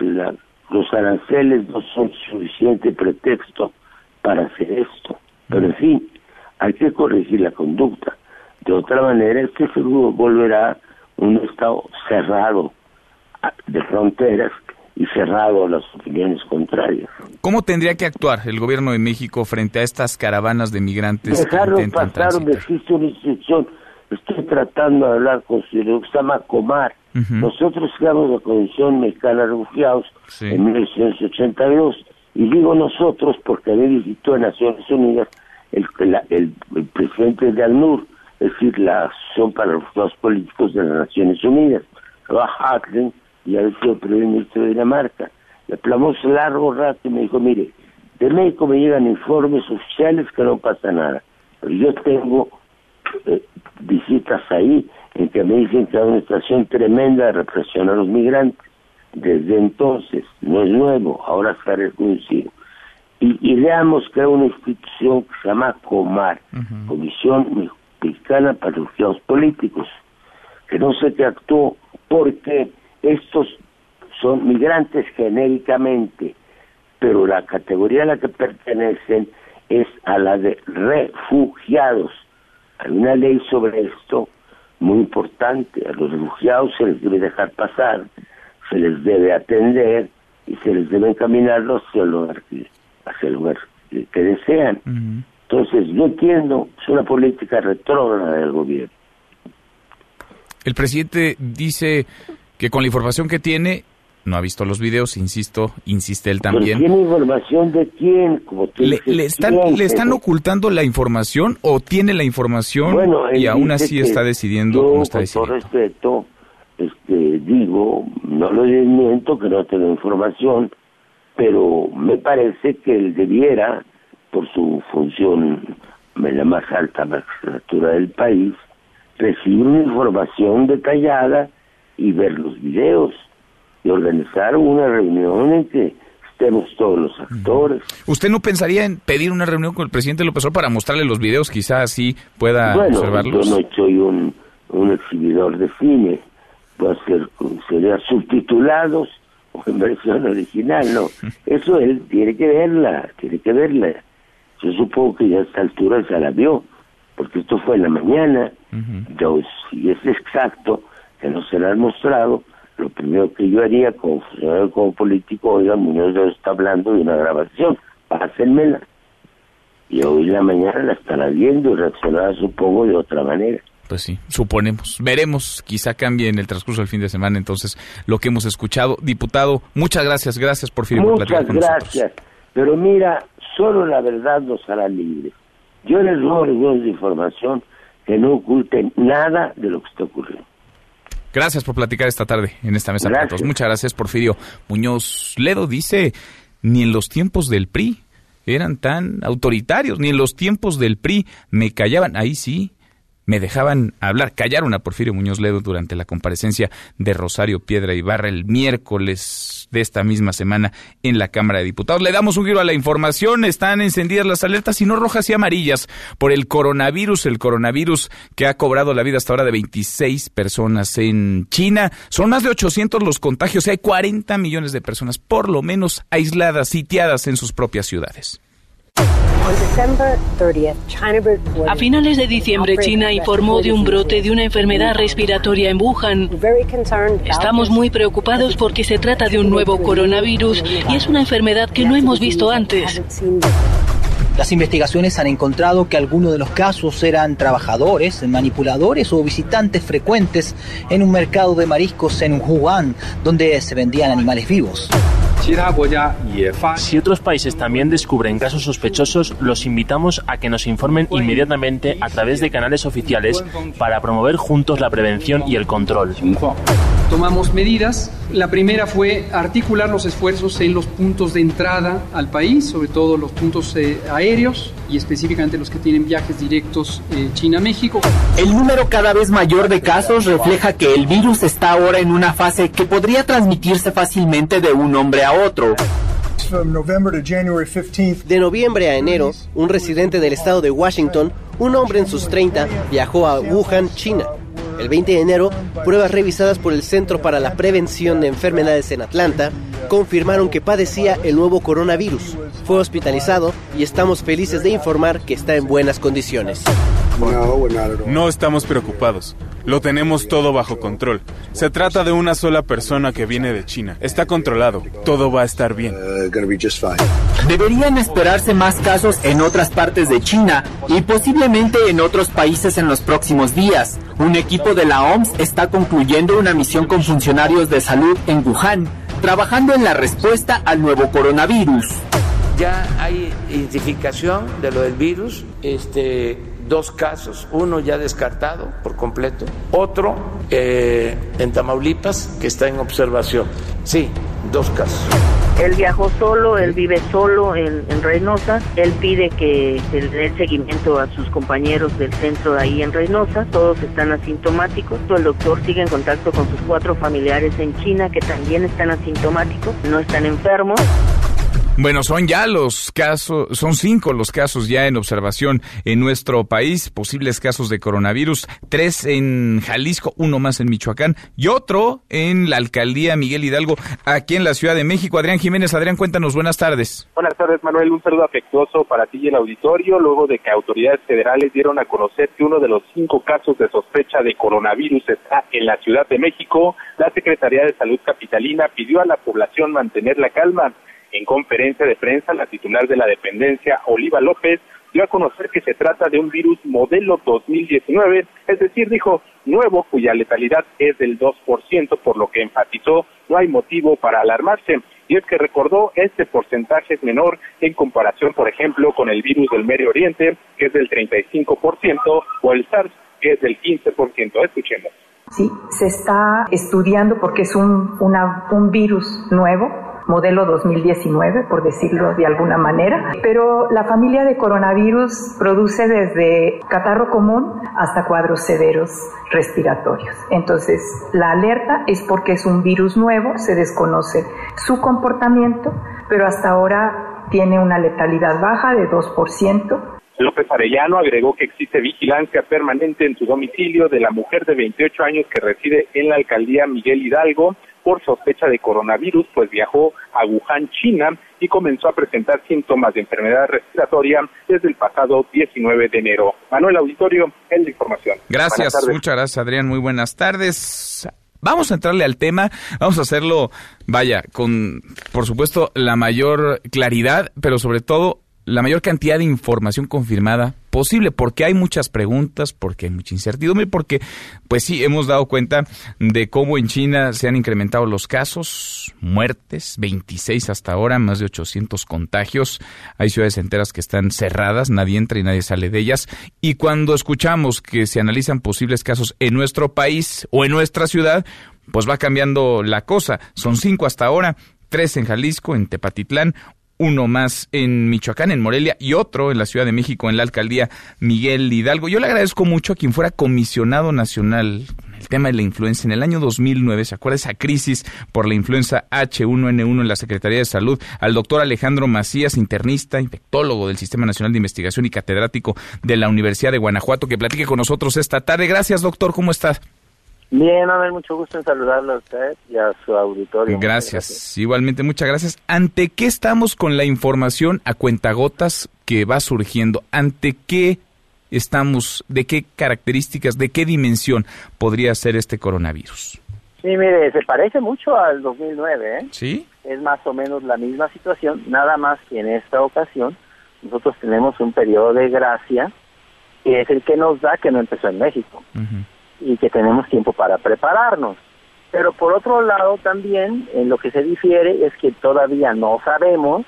la- los aranceles no son suficiente pretexto para hacer esto. Pero en fin, hay que corregir la conducta. De otra manera, este seguro volverá un estado cerrado de fronteras y cerrado a las opiniones contrarias. ¿Cómo tendría que actuar el gobierno de México frente a estas caravanas de migrantes que Dejarlo intentan pasar donde transitar? existe una instrucción. Estoy tratando de hablar con su que llama Comar. Nosotros creamos la Comisión Mexicana de Refugiados Sí. en 1982 y digo nosotros porque había visitó en Naciones Unidas el, la- el, el presidente de ACNUR, es decir, la Asociación para los Refugiados Políticos de las Naciones Unidas, Rob Hartling, y había sido primer ministro de Dinamarca. Le hablamos largo rato y me dijo, mire, de México me llegan informes oficiales que no pasa nada, pero yo tengo eh, visitas ahí en que me dicen que hay una situación tremenda de represión a los migrantes. Desde entonces, no es nuevo, ahora ha reconocido. Y, y veamos que hay una institución que se llama COMAR, Comisión Mexicana para los Políticos, que no sé qué actuó porque estos son migrantes genéricamente, pero la categoría a la que pertenecen es a la de refugiados. Hay una ley sobre esto muy importante. A los refugiados se les debe dejar pasar, se les debe atender y se les debe encaminarlos hacia el lugar hacia el lugar que desean. Entonces, yo entiendo, es una política retrógrada del gobierno. El presidente dice que con la información que tiene, no ha visto los videos, insisto, insiste él también. ¿Tiene información de quién? Como tú ¿Le, dices, le están, ¿quién? ¿Le están ocultando la información o tiene la información Bueno, y aún así está decidiendo yo, cómo está con todo decidiendo? respeto, este, digo, no lo desmiento que no tengo información, pero me parece que él debiera, por su función en la más alta magistratura del país, recibir una información detallada y ver los videos y organizar una reunión en que estemos todos los actores. ¿Usted no pensaría en pedir una reunión con el presidente López Obrador para mostrarle los videos? Quizá así pueda bueno, observarlos. yo no soy un, un exhibidor de cine, hacer sería subtitulados o en versión original, no. Eso él tiene que verla, tiene que verla. Yo supongo que ya a esta altura ya la vio, porque esto fue en la mañana. Si es exacto que no se la han mostrado, lo primero que yo haría como funcionario, como político, oiga, Muñoz Ledo está hablando de una grabación, pásenmela. Y hoy en la mañana la estará viendo y reaccionará, supongo, de otra manera. Pues sí, suponemos. Veremos, quizá cambie en el transcurso del fin de semana entonces lo que hemos escuchado. Diputado, muchas gracias, gracias por platicar Muchas nosotros. gracias. Pero mira, solo la verdad nos hará libres. Yo les ruego los de información que no oculten nada de lo que está ocurriendo. Gracias por platicar esta tarde en esta mesa todos. Muchas gracias, Porfirio Muñoz Ledo. Dice, ni en los tiempos del PRI eran tan autoritarios, ni en los tiempos del PRI me callaban. Ahí sí, me dejaban hablar. Callaron a Porfirio Muñoz Ledo durante la comparecencia de Rosario Piedra Ibarra el miércoles de esta misma semana en la Cámara de Diputados. Le damos un giro a la información. Están encendidas las alertas, y no rojas y amarillas, por el coronavirus. El coronavirus que ha cobrado la vida hasta ahora de 26 personas en China. Son más de 800 los contagios y hay 40 millones de personas, por lo menos, aisladas, sitiadas en sus propias ciudades. A finales de diciembre, China informó de un brote de una enfermedad respiratoria en Wuhan. Estamos muy preocupados porque se trata de un nuevo coronavirus y es una enfermedad que no hemos visto antes. Las investigaciones han encontrado que algunos de los casos eran trabajadores, manipuladores o visitantes frecuentes en un mercado de mariscos en Wuhan, donde se vendían animales vivos. Si otros países también descubren casos sospechosos, los invitamos a que nos informen inmediatamente a través de canales oficiales para promover juntos la prevención y el control. Tomamos medidas. La primera fue articular los esfuerzos en los puntos de entrada al país, sobre todo los puntos eh, aéreos y específicamente los que tienen viajes directos eh, China-México. El número cada vez mayor de casos refleja que el virus está ahora en una fase que podría transmitirse fácilmente de un hombre a otro. De noviembre a enero, un residente del estado de Washington, un hombre en sus 30, viajó a Wuhan, China. El 20 de enero, pruebas revisadas por el Centro para la Prevención de Enfermedades en Atlanta confirmaron que padecía el nuevo coronavirus. Fue hospitalizado y estamos felices de informar que está en buenas condiciones. No estamos preocupados. Lo tenemos todo bajo control. Se trata de una sola persona que viene de China. Está controlado. Todo va a estar bien. Deberían esperarse más casos en otras partes de China y posiblemente en otros países en los próximos días. Un equipo de la OMS está concluyendo una misión con funcionarios de salud en Wuhan, trabajando en la respuesta al nuevo coronavirus. Ya hay identificación de lo del virus. Este, dos casos, uno ya descartado por completo, otro eh, en Tamaulipas que está en observación. Sí, dos casos. Él viajó solo, él vive solo en, en, Reynosa. Él pide que se le dé seguimiento a sus compañeros del centro de ahí en Reynosa. Todos están asintomáticos. El doctor sigue en contacto con sus cuatro familiares en China que también están asintomáticos, no están enfermos. Bueno, son ya los casos, son cinco los casos ya en observación en nuestro país, posibles casos de coronavirus, tres en Jalisco, uno más en Michoacán y otro en la alcaldía Miguel Hidalgo, aquí en la Ciudad de México. Adrián Jiménez, Adrián, cuéntanos, buenas tardes. Buenas tardes, Manuel, un saludo afectuoso para ti y el auditorio, luego de que autoridades federales dieron a conocer que uno de los cinco casos de sospecha de coronavirus está en la Ciudad de México, la Secretaría de Salud Capitalina pidió a la población mantener la calma. En conferencia de prensa, la titular de la dependencia, Oliva López, dio a conocer que se trata de un virus modelo 2019, es decir, dijo, nuevo, cuya letalidad es del 2%, por lo que enfatizó, no hay motivo para alarmarse. Y es que recordó, este porcentaje es menor en comparación, por ejemplo, con el virus del Medio Oriente, que es del 35%, o el SARS, que es del 15%. Escuchemos. Sí, se está estudiando porque es un, un virus nuevo modelo 2019, por decirlo de alguna manera. Pero la familia de coronavirus produce desde catarro común hasta cuadros severos respiratorios. Entonces, la alerta es porque es un virus nuevo, se desconoce su comportamiento, pero hasta ahora tiene una letalidad baja de 2%. López Arellano agregó que existe vigilancia permanente en su domicilio de la mujer de 28 años que reside en la alcaldía Miguel Hidalgo por sospecha de coronavirus, pues viajó a Wuhan, China, y comenzó a presentar síntomas de enfermedad respiratoria desde el pasado 19 de enero. Manuel Auditorio, en la información. Gracias, muchas gracias Adrián, muy buenas tardes. Vamos a entrarle al tema, vamos a hacerlo, vaya, con, por supuesto, la mayor claridad, pero sobre todo la mayor cantidad de información confirmada posible, porque hay muchas preguntas, porque hay mucha incertidumbre, porque, pues sí, hemos dado cuenta de cómo en China se han incrementado los casos, muertes, 26 hasta ahora, más de 800 contagios, hay ciudades enteras que están cerradas, nadie entra y nadie sale de ellas, y cuando escuchamos que se analizan posibles casos en nuestro país o en nuestra ciudad, pues va cambiando la cosa, son cinco hasta ahora, tres en Jalisco, en Tepatitlán, uno más en Michoacán, en Morelia, y otro en la Ciudad de México, en la alcaldía Miguel Hidalgo. Yo le agradezco mucho a quien fuera comisionado nacional con el tema de la influenza en el año 2009, ¿se acuerda esa crisis por la influenza H1N1 en la Secretaría de Salud? Al doctor Alejandro Macías, internista, infectólogo del Sistema Nacional de Investigación y catedrático de la Universidad de Guanajuato, que platique con nosotros esta tarde. Gracias, doctor, ¿cómo está? Bien, a ver, mucho gusto en saludarlo a usted y a su auditorio. Gracias. igualmente muchas gracias. ¿Ante qué estamos con la información a cuentagotas que va surgiendo? ¿Ante qué estamos? ¿De qué características, de qué dimensión podría ser este coronavirus? Sí, mire, se parece mucho al 2009, ¿eh? Sí. Es más o menos la misma situación, nada más que en esta ocasión nosotros tenemos un periodo de gracia que es el que nos da que no empezó en México y que tenemos tiempo para prepararnos. Pero por otro lado también en lo que se difiere es que todavía no sabemos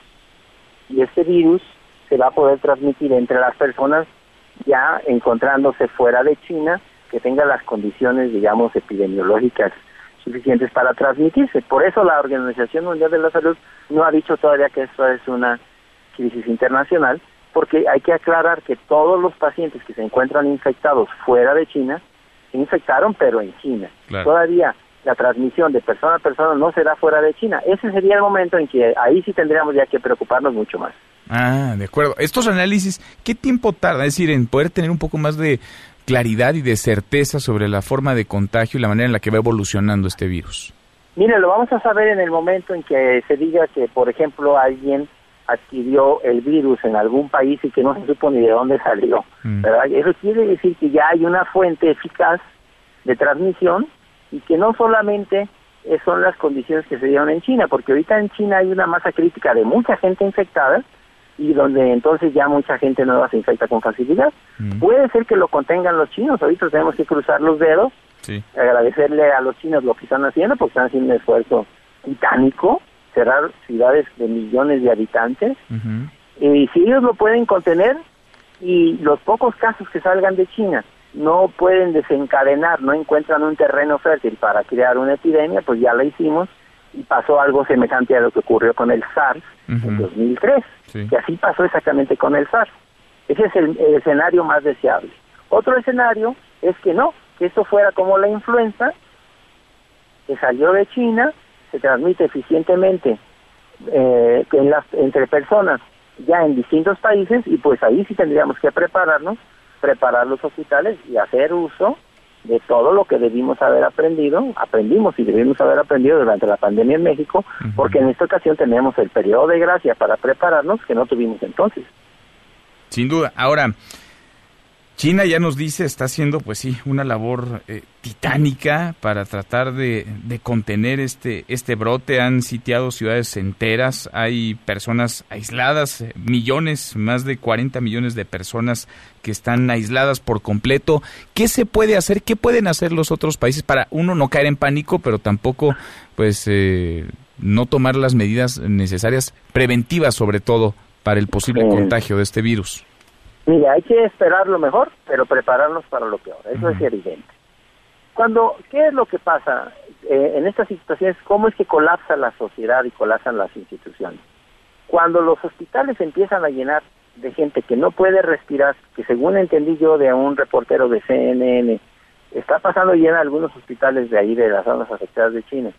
si este virus se va a poder transmitir entre las personas ya encontrándose fuera de China que tenga las condiciones, digamos, epidemiológicas suficientes para transmitirse. Por eso la Organización Mundial de la Salud no ha dicho todavía que esto es una crisis internacional, porque hay que aclarar que todos los pacientes que se encuentran infectados fuera de China se infectaron, pero en China. Todavía la transmisión de persona a persona no será fuera de China. Ese sería el momento en que ahí sí tendríamos ya que preocuparnos mucho más. Ah, de acuerdo. Estos análisis, ¿qué tiempo tarda? Es decir, en poder tener un poco más de claridad y de certeza sobre la forma de contagio y la manera en la que va evolucionando este virus. Mire, lo vamos a saber en el momento en que se diga que, por ejemplo, alguien adquirió el virus en algún país y que no se supo ni de dónde salió. Mm. Eso quiere decir que ya hay una fuente eficaz de transmisión y que no solamente son las condiciones que se dieron en China, porque ahorita en China hay una masa crítica de mucha gente infectada y donde entonces ya mucha gente nueva se infecta con facilidad. Mm. Puede ser que lo contengan los chinos, ahorita tenemos que cruzar los dedos, agradecerle a los chinos lo que están haciendo, porque están haciendo un esfuerzo titánico, cerrar ciudades de millones de habitantes, y si ellos lo pueden contener, y los pocos casos que salgan de China no pueden desencadenar, no encuentran un terreno fértil para crear una epidemia, pues ya la hicimos, y pasó algo semejante a lo que ocurrió con el SARS en 2003, que así pasó exactamente con el SARS. Ese es el, escenario más deseable. Otro escenario es que no, que esto fuera como la influenza, que salió de China, se transmite eficientemente eh, en las, entre personas ya en distintos países y pues ahí sí tendríamos que prepararnos, preparar los hospitales y hacer uso de todo lo que debimos haber aprendido, aprendimos y debimos haber aprendido durante la pandemia en México, porque en esta ocasión tenemos el periodo de gracia para prepararnos que no tuvimos entonces. Sin duda. Ahora, China ya nos dice, está haciendo, pues sí, una labor eh, titánica para tratar de, contener este, este brote. Han sitiado ciudades enteras, hay personas aisladas, eh, millones, más de 40 millones de personas que están aisladas por completo. ¿Qué se puede hacer? ¿Qué pueden hacer los otros países para, uno, no caer en pánico, pero tampoco, pues, eh, no tomar las medidas necesarias, preventivas sobre todo, para el posible contagio de este virus? Mira, hay que esperar lo mejor, pero prepararnos para lo peor. Eso es evidente. Cuando, ¿qué es lo que pasa eh, en estas situaciones? ¿Cómo es que colapsa la sociedad y colapsan las instituciones? Cuando los hospitales empiezan a llenar de gente que no puede respirar, que según entendí yo de un reportero de CNN, está pasando llena algunos hospitales de ahí, de las zonas afectadas de China.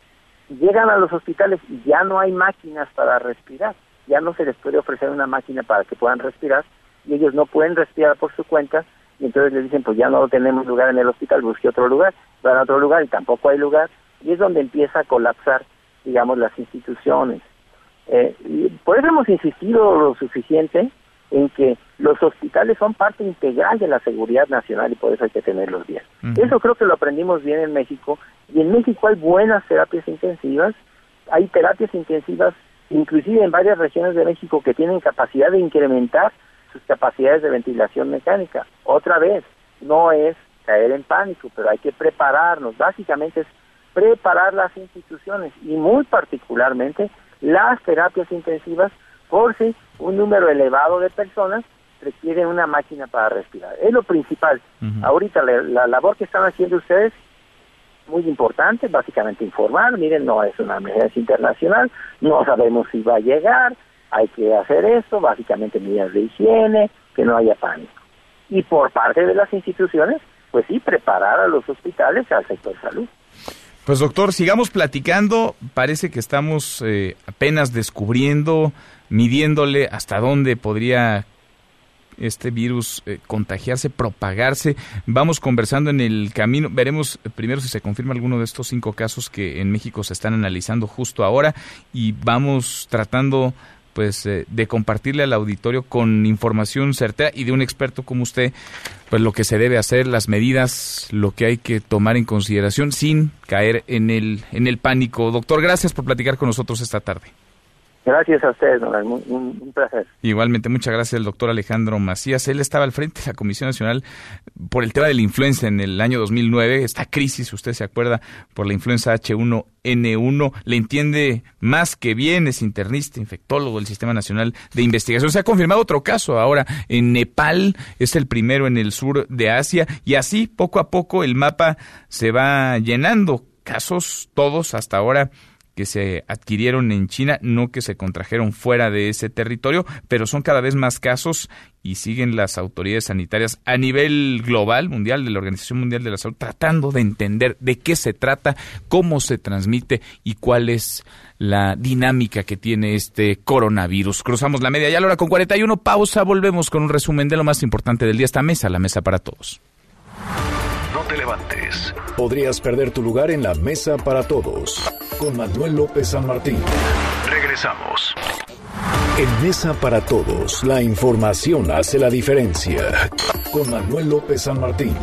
Llegan a los hospitales y ya no hay máquinas para respirar, ya no se les puede ofrecer una máquina para que puedan respirar y ellos no pueden respirar por su cuenta y entonces les dicen pues ya no tenemos lugar en el hospital, busque otro lugar, van a otro lugar y tampoco hay lugar y es donde empieza a colapsar digamos las instituciones. Eh, y por eso hemos insistido lo suficiente en que los hospitales son parte integral de la seguridad nacional y por eso hay que tenerlos bien. Eso creo que lo aprendimos bien en México y en México hay buenas terapias intensivas, hay terapias intensivas inclusive en varias regiones de México que tienen capacidad de incrementar capacidades de ventilación mecánica. Otra vez, no es caer en pánico, pero hay que prepararnos. Básicamente es preparar las instituciones y muy particularmente las terapias intensivas por si un número elevado de personas requiere una máquina para respirar. Es lo principal. Ahorita la, la, labor que están haciendo ustedes muy importante, básicamente informar, miren, no es una emergencia internacional, no sabemos si va a llegar, hay que hacer esto, básicamente medidas de higiene, que no haya pánico. Y por parte de las instituciones, pues sí, preparar a los hospitales al sector salud. Pues doctor, sigamos platicando. Parece que estamos eh, apenas descubriendo, midiéndole hasta dónde podría este virus eh, contagiarse, propagarse. Vamos conversando en el camino. Veremos primero si se confirma alguno de estos cinco casos que en México se están analizando justo ahora y vamos tratando pues eh, de compartirle al auditorio con información certera y de un experto como usted, pues lo que se debe hacer, las medidas, lo que hay que tomar en consideración sin caer en el en el pánico. Doctor, gracias por platicar con nosotros esta tarde. Gracias a ustedes, un, un, placer. Igualmente, muchas gracias al doctor Alejandro Macías. Él estaba al frente de la Comisión Nacional por el tema de la influenza en el año 2009, esta crisis, usted se acuerda, por la influenza H1N1. Le entiende más que bien, es internista, infectólogo del Sistema Nacional de Investigación. Se ha confirmado otro caso ahora en Nepal, es el primero en el sur de Asia, y así poco a poco el mapa se va llenando. Casos todos hasta ahora que se adquirieron en China, no que se contrajeron fuera de ese territorio, pero son cada vez más casos y siguen las autoridades sanitarias a nivel global, mundial, de la Organización Mundial de la Salud, tratando de entender de qué se trata, cómo se transmite y cuál es la dinámica que tiene este coronavirus. Cruzamos la media ya a la hora con 41, pausa, volvemos con un resumen de lo más importante del día, esta mesa, la mesa para todos. No te levantes. Podrías perder tu lugar en la mesa para todos con Manuel López San Martín. Regresamos. En Mesa para Todos, la información hace la diferencia. Con Manuel López San Martín.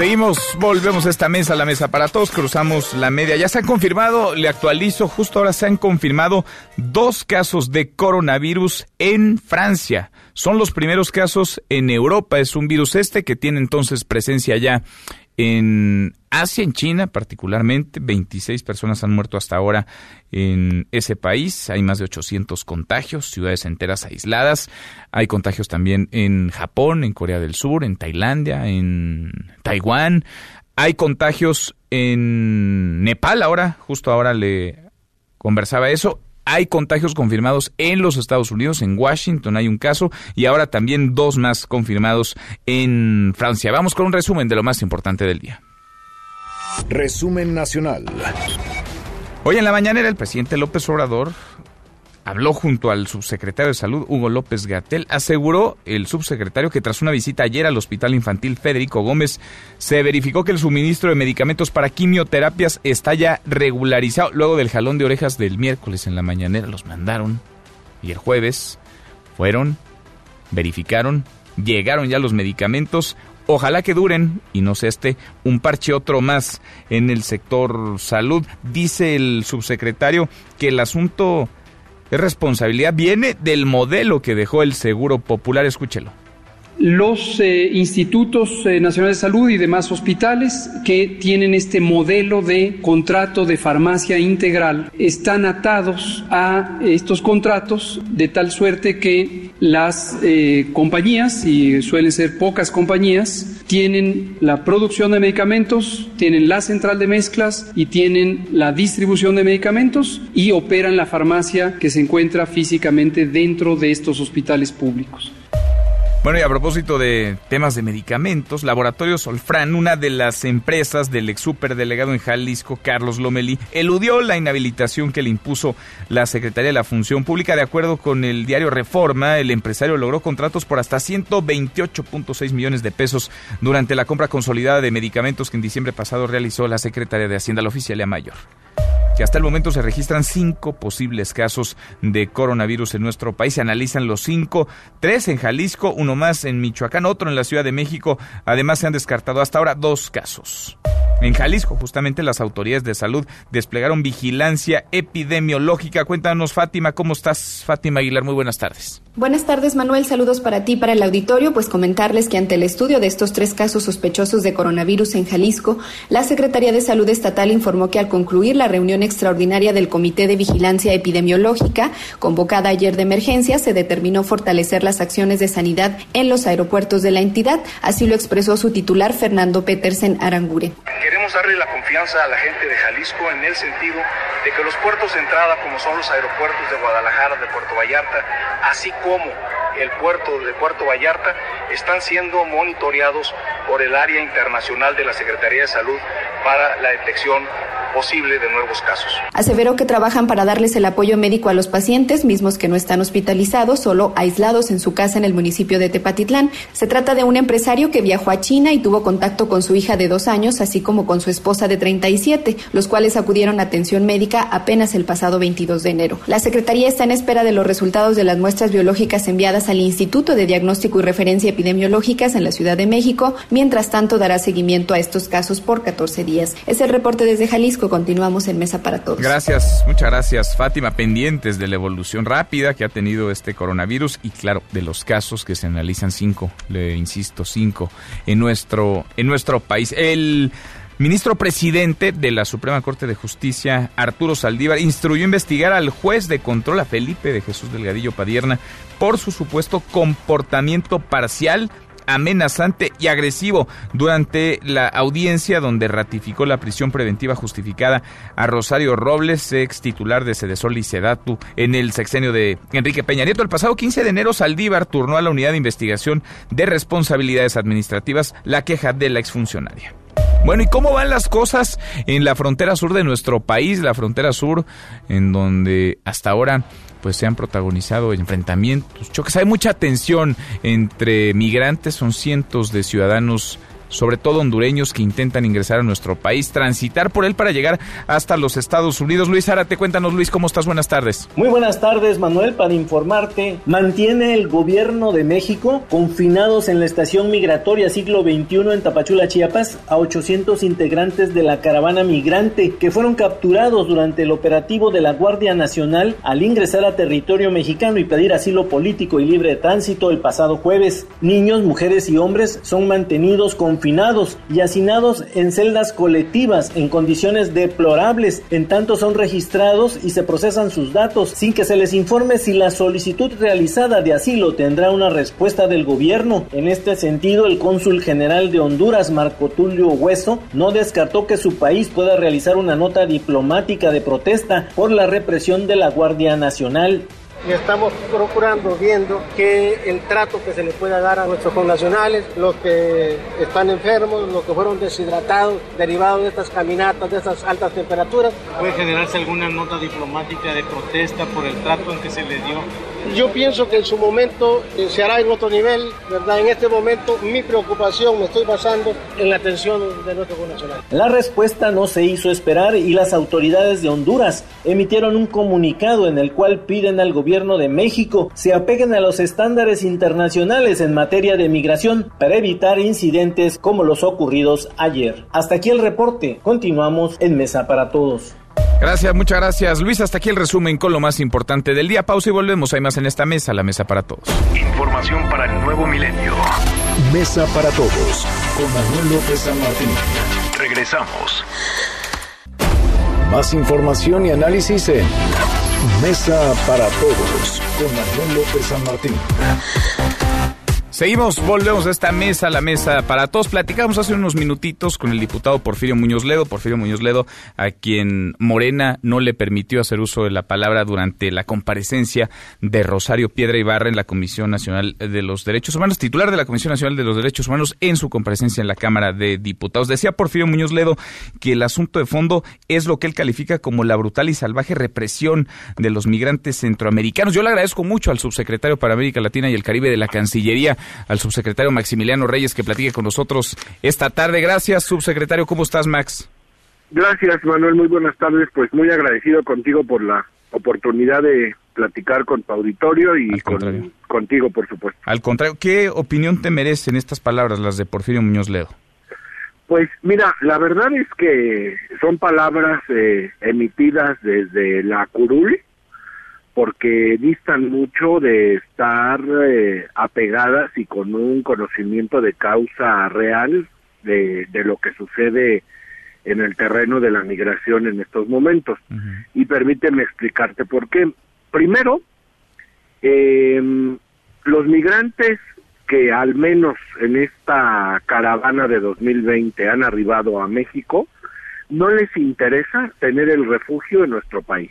Seguimos, volvemos a esta mesa, la mesa para todos, cruzamos la media. Ya se han confirmado, le actualizo, justo ahora se han confirmado dos casos de coronavirus en Francia. Son los primeros casos en Europa. Es un virus este que tiene entonces presencia ya en Asia, en China particularmente, 26 personas han muerto hasta ahora en ese país. Hay más de 800 contagios, ciudades enteras aisladas. Hay contagios también en Japón, en Corea del Sur, en Tailandia, en Taiwán. Hay contagios en Nepal ahora, justo ahora le conversaba eso hay contagios confirmados en los Estados Unidos, en Washington hay un caso y ahora también dos más confirmados en Francia. Vamos con un resumen de lo más importante del día. Resumen nacional. Hoy en la mañanera el presidente López Obrador habló junto al subsecretario de Salud, Hugo López Gatel. Aseguró el subsecretario que tras una visita ayer al Hospital Infantil Federico Gómez, se verificó que el suministro de medicamentos para quimioterapias está ya regularizado. Luego del jalón de orejas del miércoles en la mañanera los mandaron y el jueves fueron, verificaron, llegaron ya los medicamentos. Ojalá que duren y no sea este un parche otro más en el sector salud. Dice el subsecretario que el asunto es responsabilidad, viene del modelo que dejó el Seguro Popular. Escúchelo los eh, institutos eh, nacionales de salud y demás hospitales que tienen este modelo de contrato de farmacia integral están atados a estos contratos de tal suerte que las eh, compañías, y suelen ser pocas compañías, tienen la producción de medicamentos, tienen la central de mezclas y tienen la distribución de medicamentos y operan la farmacia que se encuentra físicamente dentro de estos hospitales públicos. Bueno, y a propósito de temas de medicamentos, Laboratorio Solfran, una de las empresas del ex superdelegado en Jalisco, Carlos Lomelí, eludió la inhabilitación que le impuso la Secretaría de la Función Pública. De acuerdo con el diario Reforma, el empresario logró contratos por hasta 128.6 millones de pesos durante la compra consolidada de medicamentos que en diciembre pasado realizó la Secretaría de Hacienda, la oficialía mayor hasta el momento se registran cinco posibles casos de coronavirus en nuestro país. Se analizan los cinco, tres en Jalisco, uno más en Michoacán, otro en la Ciudad de México. Además, se han descartado hasta ahora dos casos. En Jalisco, justamente las autoridades de salud desplegaron vigilancia epidemiológica. Cuéntanos, Fátima, ¿cómo estás? Fátima Aguilar, muy buenas tardes. Buenas tardes, Manuel. Saludos para ti, para el auditorio. Pues comentarles que ante el estudio de estos tres casos sospechosos de coronavirus en Jalisco, la Secretaría de Salud Estatal informó que al concluir la reunión extraordinaria del Comité de Vigilancia Epidemiológica, convocada ayer de emergencia, se determinó fortalecer las acciones de sanidad en los aeropuertos de la entidad. Así lo expresó su titular, Fernando Petersen Arangure queremos darle la confianza a la gente de Jalisco en el sentido de que los puertos de entrada, como son los aeropuertos de Guadalajara, de Puerto Vallarta, así como el puerto de Puerto Vallarta, están siendo monitoreados por el área internacional de la Secretaría de Salud para la detección posible de nuevos casos. Aseveró que trabajan para darles el apoyo médico a los pacientes, mismos que no están hospitalizados, solo aislados en su casa en el municipio de Tepatitlán. Se trata de un empresario que viajó a China y tuvo contacto con su hija de dos años, así como con su esposa de 37, los cuales acudieron a atención médica apenas el pasado 22 de enero. La Secretaría está en espera de los resultados de las muestras biológicas enviadas al Instituto de Diagnóstico y Referencia Epidemiológicas en la Ciudad de México. Mientras tanto, dará seguimiento a estos casos por 14 días. Es el reporte desde Jalisco. Continuamos en Mesa para Todos. Gracias, muchas gracias, Fátima. Pendientes de la evolución rápida que ha tenido este coronavirus y, claro, de los casos que se analizan cinco, le insisto, cinco en nuestro, en nuestro país. El ministro presidente de la Suprema Corte de Justicia, Arturo Saldívar, instruyó investigar al juez de control, a Felipe de Jesús Delgadillo Padierna, por su supuesto comportamiento parcial amenazante y agresivo durante la audiencia donde ratificó la prisión preventiva justificada a Rosario Robles, ex titular de Sedesol y Sedatu, en el sexenio de Enrique Peña Nieto. El pasado 15 de enero, Saldívar turnó a la unidad de investigación de responsabilidades administrativas la queja de la exfuncionaria. Bueno, ¿y cómo van las cosas en la frontera sur de nuestro país? La frontera sur, en donde hasta ahora pues se han protagonizado enfrentamientos, choques. Hay mucha tensión entre migrantes, son cientos de ciudadanos sobre todo hondureños que intentan ingresar a nuestro país, transitar por él para llegar hasta los Estados Unidos. Luis Árate, cuéntanos Luis, ¿cómo estás? Buenas tardes. Muy buenas tardes, Manuel, para informarte, mantiene el gobierno de México confinados en la estación migratoria siglo XXI en Tapachula, Chiapas, a 800 integrantes de la caravana migrante que fueron capturados durante el operativo de la Guardia Nacional al ingresar a territorio mexicano y pedir asilo político y libre de tránsito el pasado jueves. Niños, mujeres y hombres son mantenidos con confinados y hacinados en celdas colectivas en condiciones deplorables, en tanto son registrados y se procesan sus datos sin que se les informe si la solicitud realizada de asilo tendrá una respuesta del gobierno. En este sentido, el cónsul general de Honduras, Marco Tulio Hueso, no descartó que su país pueda realizar una nota diplomática de protesta por la represión de la Guardia Nacional y estamos procurando, viendo que el trato que se le pueda dar a nuestros connacionales, los que están enfermos, los que fueron deshidratados, derivados de estas caminatas, de estas altas temperaturas. ¿Puede generarse alguna nota diplomática de protesta por el trato en que se le dio yo pienso que en su momento eh, se hará en otro nivel, ¿verdad? En este momento mi preocupación me estoy basando en la atención de nuestro nacional. La respuesta no se hizo esperar y las autoridades de Honduras emitieron un comunicado en el cual piden al gobierno de México se apeguen a los estándares internacionales en materia de migración para evitar incidentes como los ocurridos ayer. Hasta aquí el reporte. Continuamos en Mesa para Todos. Gracias, muchas gracias. Luis, hasta aquí el resumen con lo más importante del día. Pausa y volvemos. Hay más en esta mesa, la mesa para todos. Información para el nuevo milenio. Mesa para todos, con Manuel López San Martín. Regresamos. Más información y análisis en Mesa para todos, con Manuel López San Martín. Seguimos, volvemos a esta mesa, la mesa para todos. Platicamos hace unos minutitos con el diputado Porfirio Muñoz Ledo, Porfirio Muñoz Ledo, a quien Morena no le permitió hacer uso de la palabra durante la comparecencia de Rosario Piedra Ibarra en la Comisión Nacional de los Derechos Humanos, titular de la Comisión Nacional de los Derechos Humanos en su comparecencia en la Cámara de Diputados. Decía Porfirio Muñoz Ledo que el asunto de fondo es lo que él califica como la brutal y salvaje represión de los migrantes centroamericanos. Yo le agradezco mucho al subsecretario para América Latina y el Caribe de la Cancillería al subsecretario Maximiliano Reyes que platique con nosotros esta tarde. Gracias, subsecretario. ¿Cómo estás, Max? Gracias, Manuel. Muy buenas tardes. Pues muy agradecido contigo por la oportunidad de platicar con tu auditorio y con, contigo, por supuesto. Al contrario, ¿qué opinión te merecen estas palabras, las de Porfirio Muñoz Ledo? Pues mira, la verdad es que son palabras eh, emitidas desde la curul, porque distan mucho de estar eh, apegadas y con un conocimiento de causa real de, de, lo que sucede en el terreno de la migración en estos momentos. Y permíteme explicarte por qué. Primero, eh, los migrantes que al menos en esta caravana de 2020 han arribado a México, no les interesa tener el refugio en nuestro país.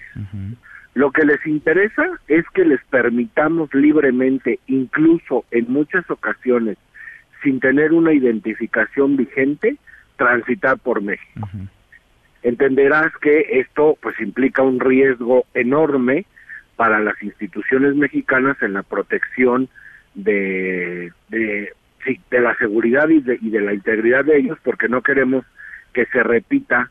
Lo que les interesa es que les permitamos libremente, incluso en muchas ocasiones, sin tener una identificación vigente, transitar por México. Entenderás que esto pues implica un riesgo enorme para las instituciones mexicanas en la protección de, de, de la seguridad y de, y de la integridad de ellos, porque no queremos que se repita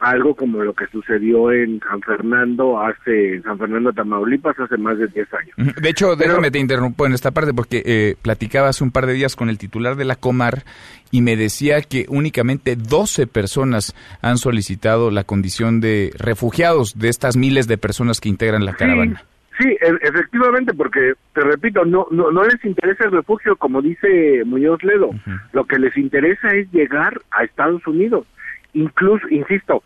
algo como lo que sucedió en San Fernando hace en San Fernando Tamaulipas hace más de 10 años. De hecho, déjame te interrumpo en esta parte porque eh, platicaba hace un par de días con el titular de la Comar y me decía que únicamente 12 personas han solicitado la condición de refugiados de estas miles de personas que integran la caravana. Sí, e, efectivamente, porque te repito, no, no, no les interesa el refugio, como dice Muñoz Ledo. Lo que les interesa es llegar a Estados Unidos incluso, insisto,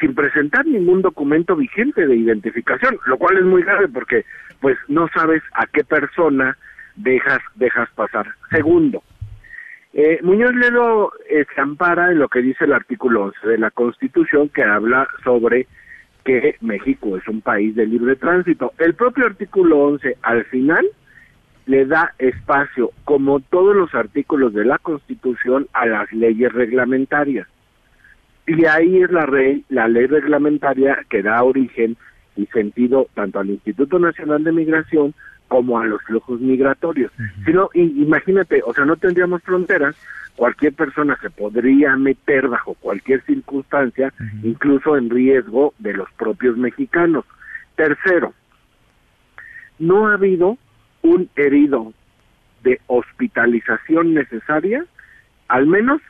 sin presentar ningún documento vigente de identificación, lo cual es muy grave porque pues no sabes a qué persona dejas dejas pasar. Segundo, eh, Muñoz Ledo eh, se ampara en lo que dice el artículo 11 de la Constitución que habla sobre que México es un país de libre tránsito. El propio artículo 11 al final le da espacio, como todos los artículos de la Constitución, a las leyes reglamentarias. Y ahí es la, ley, la ley reglamentaria que da origen y sentido tanto al Instituto Nacional de Migración como a los flujos migratorios. Si no, imagínate, o sea, no tendríamos fronteras, cualquier persona se podría meter bajo cualquier circunstancia, incluso en riesgo de los propios mexicanos. Tercero, no ha habido un herido de hospitalización necesaria, al menos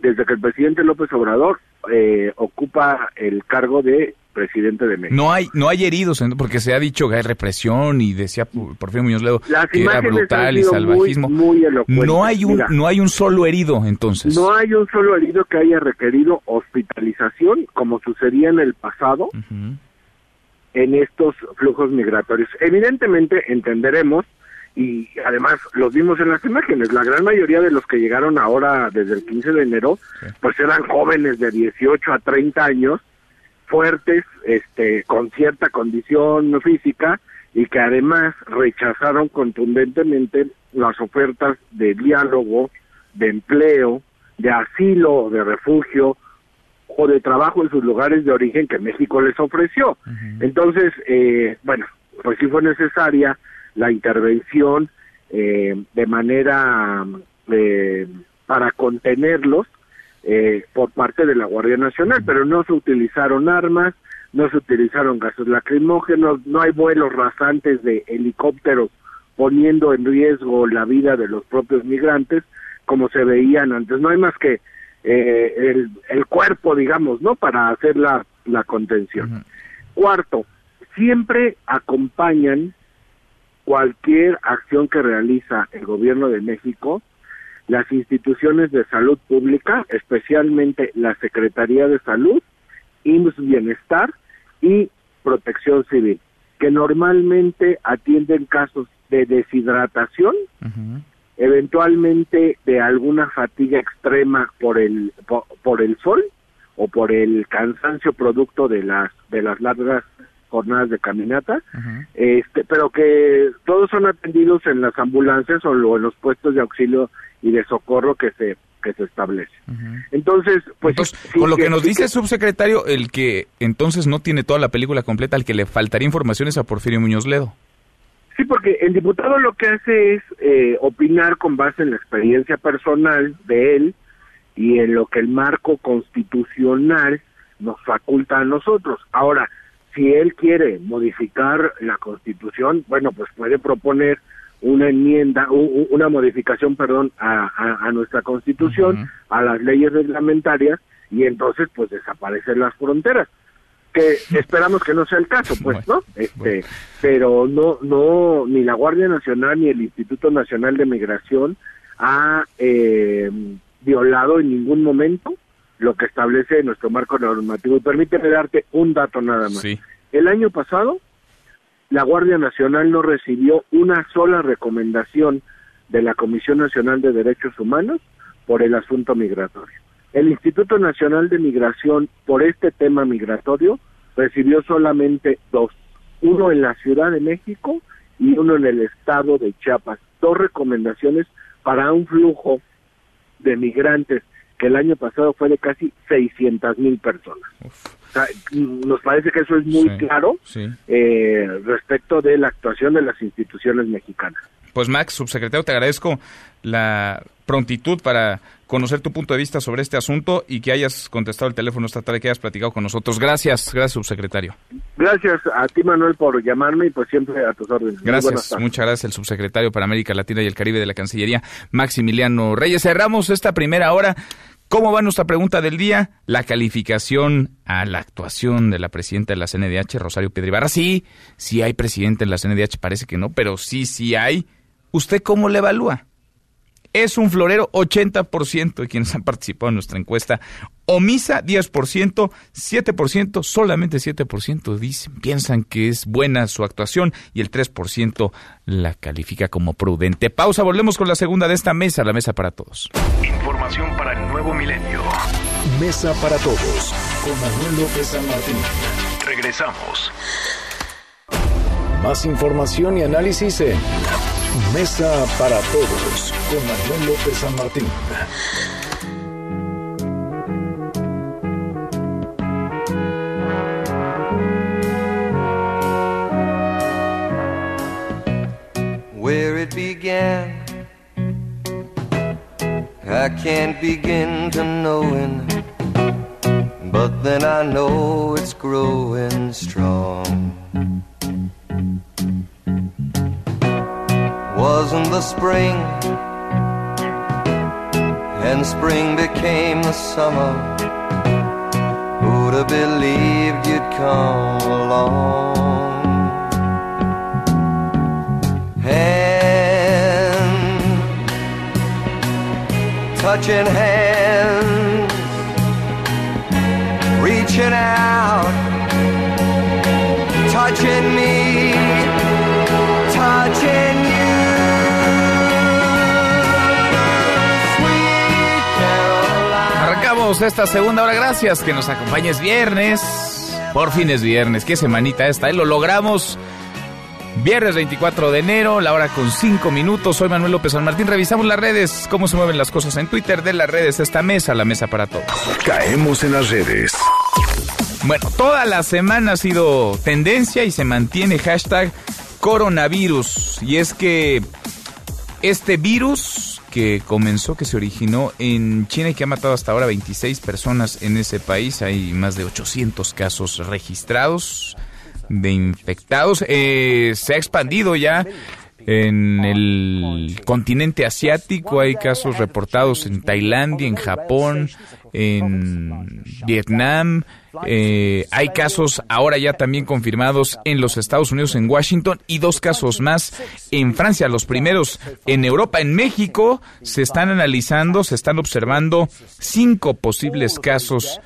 desde que el presidente López Obrador eh, ocupa el cargo de presidente de México. No hay no hay heridos, porque se ha dicho que hay represión y decía por fin Muñoz Ledo que era brutal y salvajismo. no hay un no hay un solo herido entonces. No hay un solo herido que haya requerido hospitalización como sucedía en el pasado en estos flujos migratorios. Evidentemente entenderemos y además los vimos en las imágenes, la gran mayoría de los que llegaron ahora desde el 15 de enero, pues eran jóvenes de 18 a 30 años, fuertes, este, con cierta condición física y que además rechazaron contundentemente las ofertas de diálogo, de empleo, de asilo, de refugio o de trabajo en sus lugares de origen que México les ofreció. Entonces, eh, bueno, pues sí fue necesaria la intervención eh, de manera eh, para contenerlos eh, por parte de la Guardia Nacional, pero no se utilizaron armas, no se utilizaron gases lacrimógenos, no hay vuelos rasantes de helicópteros poniendo en riesgo la vida de los propios migrantes, como se veían antes. No hay más que el, el, cuerpo, digamos, ¿no? Para hacer la, la contención. Cuarto, siempre acompañan cualquier acción que realiza el gobierno de México, las instituciones de salud pública, especialmente la Secretaría de Salud, IMSS Bienestar y Protección Civil, que normalmente atienden casos de deshidratación, eventualmente de alguna fatiga extrema por el por, el sol o por el cansancio producto de las de las largas jornadas de caminata, este, pero que todos son atendidos en las ambulancias o en los puestos de auxilio y de socorro que se que se establece. Entonces, pues con lo que, nos dice el subsecretario, el que entonces no tiene toda la película completa, al que le faltaría información es a Porfirio Muñoz Ledo. Sí, porque el diputado lo que hace es eh, opinar con base en la experiencia personal de él y en lo que el marco constitucional nos faculta a nosotros. Ahora, si él quiere modificar la constitución, bueno, pues puede proponer una enmienda, una modificación, perdón, a, nuestra constitución, a las leyes reglamentarias, y entonces pues desaparecen las fronteras que esperamos que no sea el caso, pues, ¿no? Este, pero no, no, ni la Guardia Nacional ni el Instituto Nacional de Migración ha eh, violado en ningún momento lo que establece nuestro marco normativo. Y permíteme darte un dato nada más. El año pasado, la Guardia Nacional no recibió una sola recomendación de la Comisión Nacional de Derechos Humanos por el asunto migratorio. El Instituto Nacional de Migración, por este tema migratorio, recibió solamente dos, uno en la Ciudad de México y uno en el estado de Chiapas. Dos recomendaciones para un flujo de migrantes que el año pasado fue de casi 600 mil personas. nos parece que eso es muy claro Eh, respecto de la actuación de las instituciones mexicanas. Pues Max, subsecretario, te agradezco la prontitud para conocer tu punto de vista sobre este asunto y que hayas contestado el teléfono esta tarde, que hayas platicado con nosotros. Gracias, gracias, subsecretario. Gracias a ti, Manuel, por llamarme y pues siempre a tus órdenes. Gracias, muchas gracias, el subsecretario para América Latina y el Caribe de la Cancillería, Maximiliano Reyes. Cerramos esta primera hora. ¿Cómo va nuestra pregunta del día? La calificación a la actuación de la presidenta de la CNDH, Rosario Piedribarra. Sí, sí hay presidente en la CNDH, parece que no, pero sí, sí hay. ¿Usted cómo le evalúa? Es un florero 80% de quienes han participado en nuestra encuesta. Omisa 10%, 7%, solamente 7% dicen, piensan que es buena su actuación y el 3% la califica como prudente. Pausa, volvemos con la segunda de esta mesa, la mesa para todos. Información para el nuevo milenio. Mesa para todos con Manuel López San Martín. Regresamos. Más información y análisis en Mesa para Todos con Manuel López San Martín. Where it began, I can't begin to knowing, but then I know it's growing strong. wasn't the spring, and spring became the summer. Who'd have believed you'd come along? Hand, touching hands, reaching out, touching me, touching esta segunda hora. Gracias que nos acompañes viernes. Por fin es viernes. Qué semanita esta. ¿eh? Lo logramos. Viernes 24 de enero, la hora con 5 minutos. Soy Manuel López San Martín. Revisamos las redes, cómo se mueven las cosas en Twitter de las redes. Esta mesa, la mesa para todos. Caemos en las redes. Bueno, toda la semana ha sido tendencia y se mantiene hashtag coronavirus. Y es que este virus que comenzó, que se originó en China y que ha matado hasta ahora 26 personas en ese país. Hay más de 800 casos registrados de infectados. Eh, se ha expandido ya en el continente asiático. Hay casos reportados en Tailandia, en Japón, en Vietnam, eh, hay casos ahora ya también confirmados en los Estados Unidos, en Washington, y dos casos más en Francia. Los primeros en Europa, en México, se están analizando, se están observando cinco posibles casos.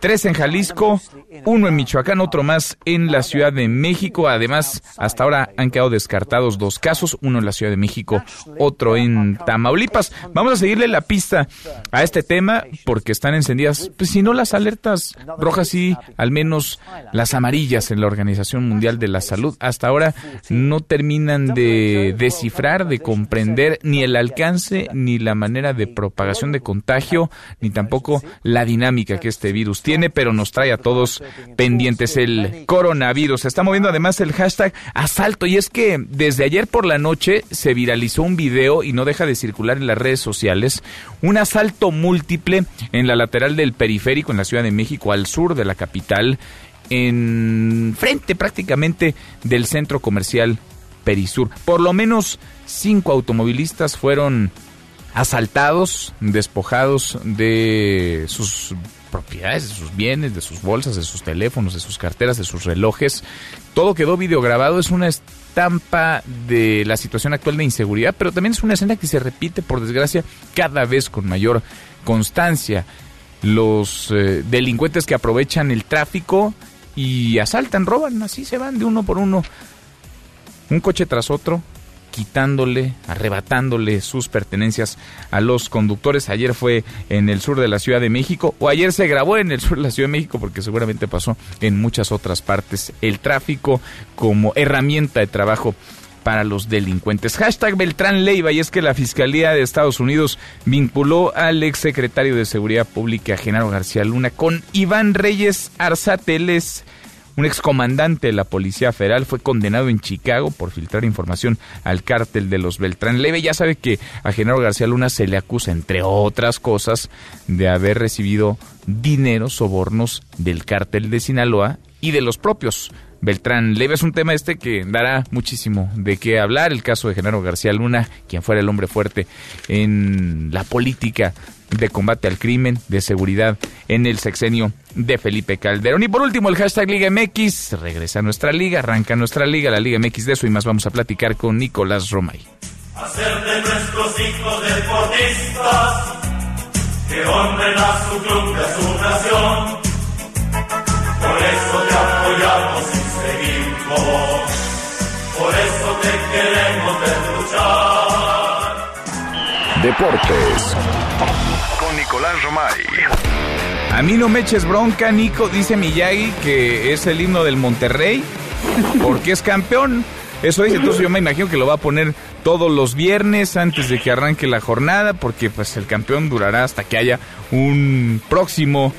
Tres en Jalisco, uno en Michoacán, otro más en la Ciudad de México. Además, hasta ahora han quedado descartados dos casos, uno en la Ciudad de México, otro en Tamaulipas. Vamos a seguirle la pista a este tema porque están encendidas, pues si no las alertas rojas así al menos las amarillas en la Organización Mundial de la Salud. Hasta ahora no terminan de descifrar, de comprender ni el alcance, ni la manera de propagación de contagio, ni tampoco la dinámica que este virus tiene, pero nos trae a todos pendientes el coronavirus. Se está moviendo además el hashtag asalto y es que desde ayer por la noche se viralizó un video y no deja de circular en las redes sociales, un asalto múltiple en la lateral del periférico en la Ciudad de México al sur de la capital, en frente prácticamente del centro comercial Perisur. Por lo menos cinco automovilistas fueron asaltados, despojados de sus propiedades, de sus bienes, de sus bolsas, de sus teléfonos, de sus carteras, de sus relojes. Todo quedó videograbado, es una estampa de la situación actual de inseguridad, pero también es una escena que se repite, por desgracia, cada vez con mayor constancia los eh, delincuentes que aprovechan el tráfico y asaltan, roban, así se van de uno por uno, un coche tras otro, quitándole, arrebatándole sus pertenencias a los conductores. Ayer fue en el sur de la Ciudad de México, o ayer se grabó en el sur de la Ciudad de México, porque seguramente pasó en muchas otras partes. El tráfico como herramienta de trabajo para los delincuentes. Hashtag Beltrán Leiva, y es que la Fiscalía de Estados Unidos vinculó al exsecretario de Seguridad Pública, Genaro García Luna, con Iván Reyes Arzate. un excomandante de la Policía Federal, fue condenado en Chicago por filtrar información al cártel de los Beltrán Leve. Ya sabe que a Genaro García Luna se le acusa, entre otras cosas, de haber recibido dinero, sobornos del cártel de Sinaloa y de los propios Beltrán Leve. Es un tema este que dará muchísimo de qué hablar. El caso de Genaro García Luna, quien fuera el hombre fuerte en la política de combate al crimen, de seguridad en el sexenio de Felipe Calderón. Y por último, el hashtag Liga MX. Regresa a nuestra liga, arranca nuestra liga, la Liga MX. De eso y más vamos a platicar con Nicolás Romay. Hacer de nuestros hijos deportistas que honren a su club a su nación. Por eso Por eso te queremos ver luchar. Deportes Nicolás Romay. A mí no me eches bronca, Nico, dice Miyagi que es el himno del Monterrey porque es campeón. Eso dice, entonces yo me imagino que lo va a poner todos los viernes antes de que arranque la jornada, porque pues el campeón durará hasta que haya un próximo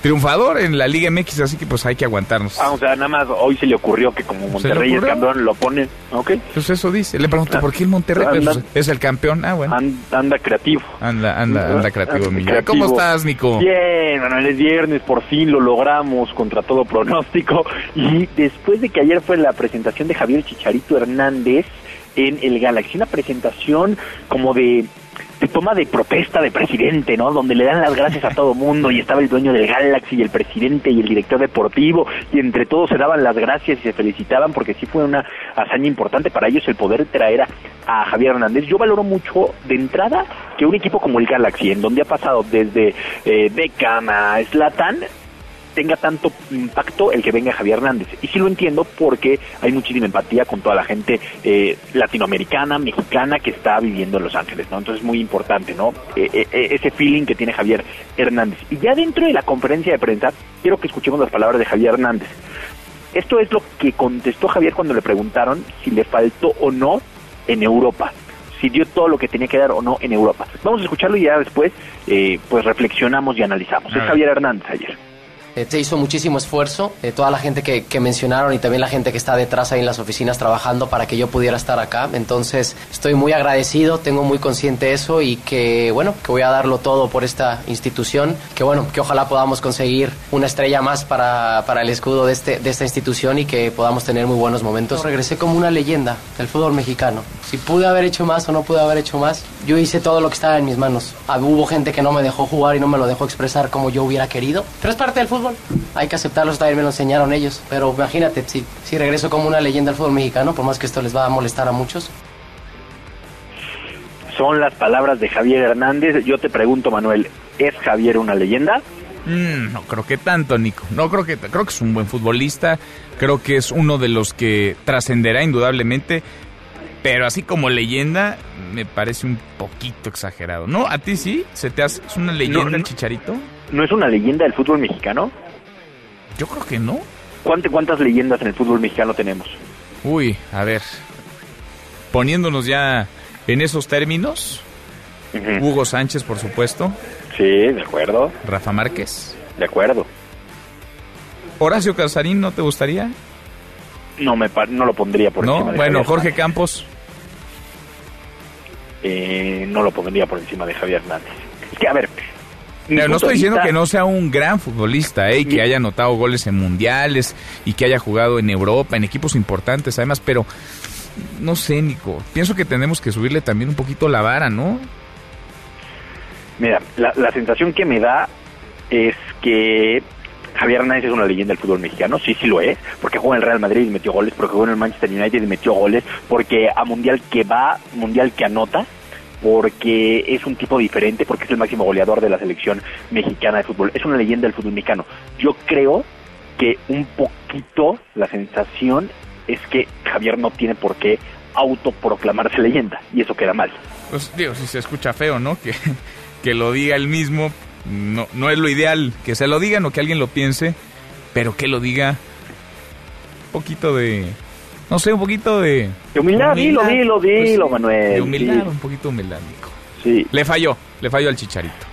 triunfador en la Liga MX, así que pues hay que aguantarnos. Ah, o sea, nada más hoy se le ocurrió que como Monterrey es campeón, lo ponen, ¿ok? Pues eso dice. Le pregunto, ah, ¿por qué el Monterrey pues, es el campeón? Ah, bueno. anda creativo. Anda, anda, anda creativo, ¿Cómo estás, Nico? Bien, bueno, es viernes, por fin lo logramos contra todo pronóstico. Y después de que ayer fue la presentación de Javier Chicharito Hernández en el Galaxy, una presentación como de de toma de protesta de presidente, ¿no? Donde le dan las gracias a todo mundo y estaba el dueño del Galaxy y el presidente y el director deportivo y entre todos se daban las gracias y se felicitaban porque sí fue una hazaña importante para ellos el poder traer a, Javier Hernández. Yo valoro mucho de entrada que un equipo como el Galaxy, en donde ha pasado desde eh, Beckham a Slatan, tenga tanto impacto el que venga Javier Hernández. Y sí lo entiendo porque hay muchísima empatía con toda la gente eh, latinoamericana, mexicana que está viviendo en Los Ángeles, ¿no? Entonces es muy importante, ¿no? Eh, eh, ese feeling que tiene Javier Hernández. Y ya dentro de la conferencia de prensa, quiero que escuchemos las palabras de Javier Hernández. Esto es lo que contestó Javier cuando le preguntaron si le faltó o no en Europa si dio todo lo que tenía que dar o no en Europa. Vamos a escucharlo y ya después pues reflexionamos y analizamos. Es Javier Hernández ayer. Eh, se hizo muchísimo esfuerzo, eh, toda la gente que, que, mencionaron y también la gente que está detrás ahí en las oficinas trabajando para que yo pudiera estar acá. Entonces estoy muy agradecido, tengo muy consciente eso y que bueno, que voy a darlo todo por esta institución, que bueno, que ojalá podamos conseguir una estrella más para, para el escudo de, este, de esta institución y que podamos tener muy buenos momentos. Regresé como una leyenda del fútbol mexicano. Si pude haber hecho más o no pude haber hecho más, yo hice todo lo que estaba en mis manos. Ah, hubo gente que no me dejó jugar y no me lo dejó expresar como yo hubiera querido, pero es parte del fútbol hay que aceptarlo, también me lo enseñaron ellos. Pero imagínate, si, si regreso como una leyenda al fútbol mexicano, por más que esto les va a molestar a muchos. Son las palabras de Javier Hernández. Yo te pregunto, Manuel, ¿es Javier una leyenda? Mm, no creo que tanto, Nico. No creo que creo que es un buen futbolista. Creo que es uno de los que trascenderá indudablemente. Pero así como leyenda, me parece un poquito exagerado. ¿No? ¿A ti sí? ¿Se te hace es una leyenda el Chicharito? ¿No es una leyenda del fútbol mexicano? Yo creo que no. ¿Cuántas, cuántas leyendas en el fútbol mexicano tenemos? Uy, a ver. Poniéndonos ya en esos términos. Hugo Sánchez, por supuesto. Sí, de acuerdo. Rafa Márquez. De acuerdo. Horacio Casarín, ¿no te gustaría? No, me no lo pondría por de Bueno, Jorge Campos. Eh, no lo pondría por encima de Javier Hernández. Es que, a ver, no estoy diciendo que no sea un gran futbolista, eh, que haya anotado goles en mundiales y que haya jugado en Europa, en equipos importantes además, pero no sé, Nico, pienso que tenemos que subirle también un poquito la vara, ¿no? Mira, la, la sensación que me da es que Javier Hernández es una leyenda del fútbol mexicano, sí, sí lo es, porque jugó en el Real Madrid y metió goles, porque jugó en el Manchester United y metió goles, porque a Mundial que va, Mundial que anota, porque es un tipo diferente, porque es el máximo goleador de la selección mexicana de fútbol. Es una leyenda del fútbol mexicano. Yo creo que un poquito la sensación es que Javier no tiene por qué autoproclamarse leyenda, y eso queda mal. Pues digo, si se escucha feo, ¿no? Que, que lo diga él mismo, no, no es lo ideal que se lo digan o que alguien lo piense, pero que lo diga un poquito de no sé, un poquito de... De humildad, dilo, dilo, dilo, pues Manuel. De humildad, un poquito humildad, Nico. Sí. Le falló, le falló al Chicharito.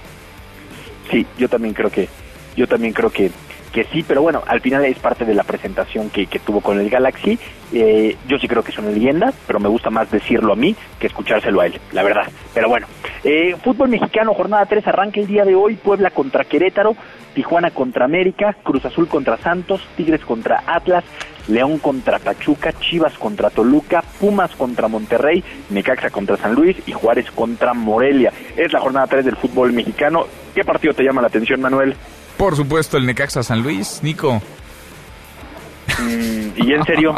Sí, yo también creo que, yo también creo que, que sí, pero bueno, al final es parte de la presentación que, que tuvo con el Galaxy. Eh, yo sí creo que es una leyenda, pero me gusta más decirlo a mí que escuchárselo a él, la verdad. Pero bueno, eh, fútbol mexicano, jornada 3, arranca el día de hoy, Puebla contra Querétaro, Tijuana contra América, Cruz Azul contra Santos, Tigres contra Atlas, León contra Pachuca, Chivas contra Toluca, Pumas contra Monterrey, Necaxa contra San Luis y Juárez contra Morelia. Es la jornada 3 del fútbol mexicano. ¿Qué partido te llama la atención, Manuel? Por supuesto, el Necaxa San Luis, Nico. Mm, ¿Y en serio?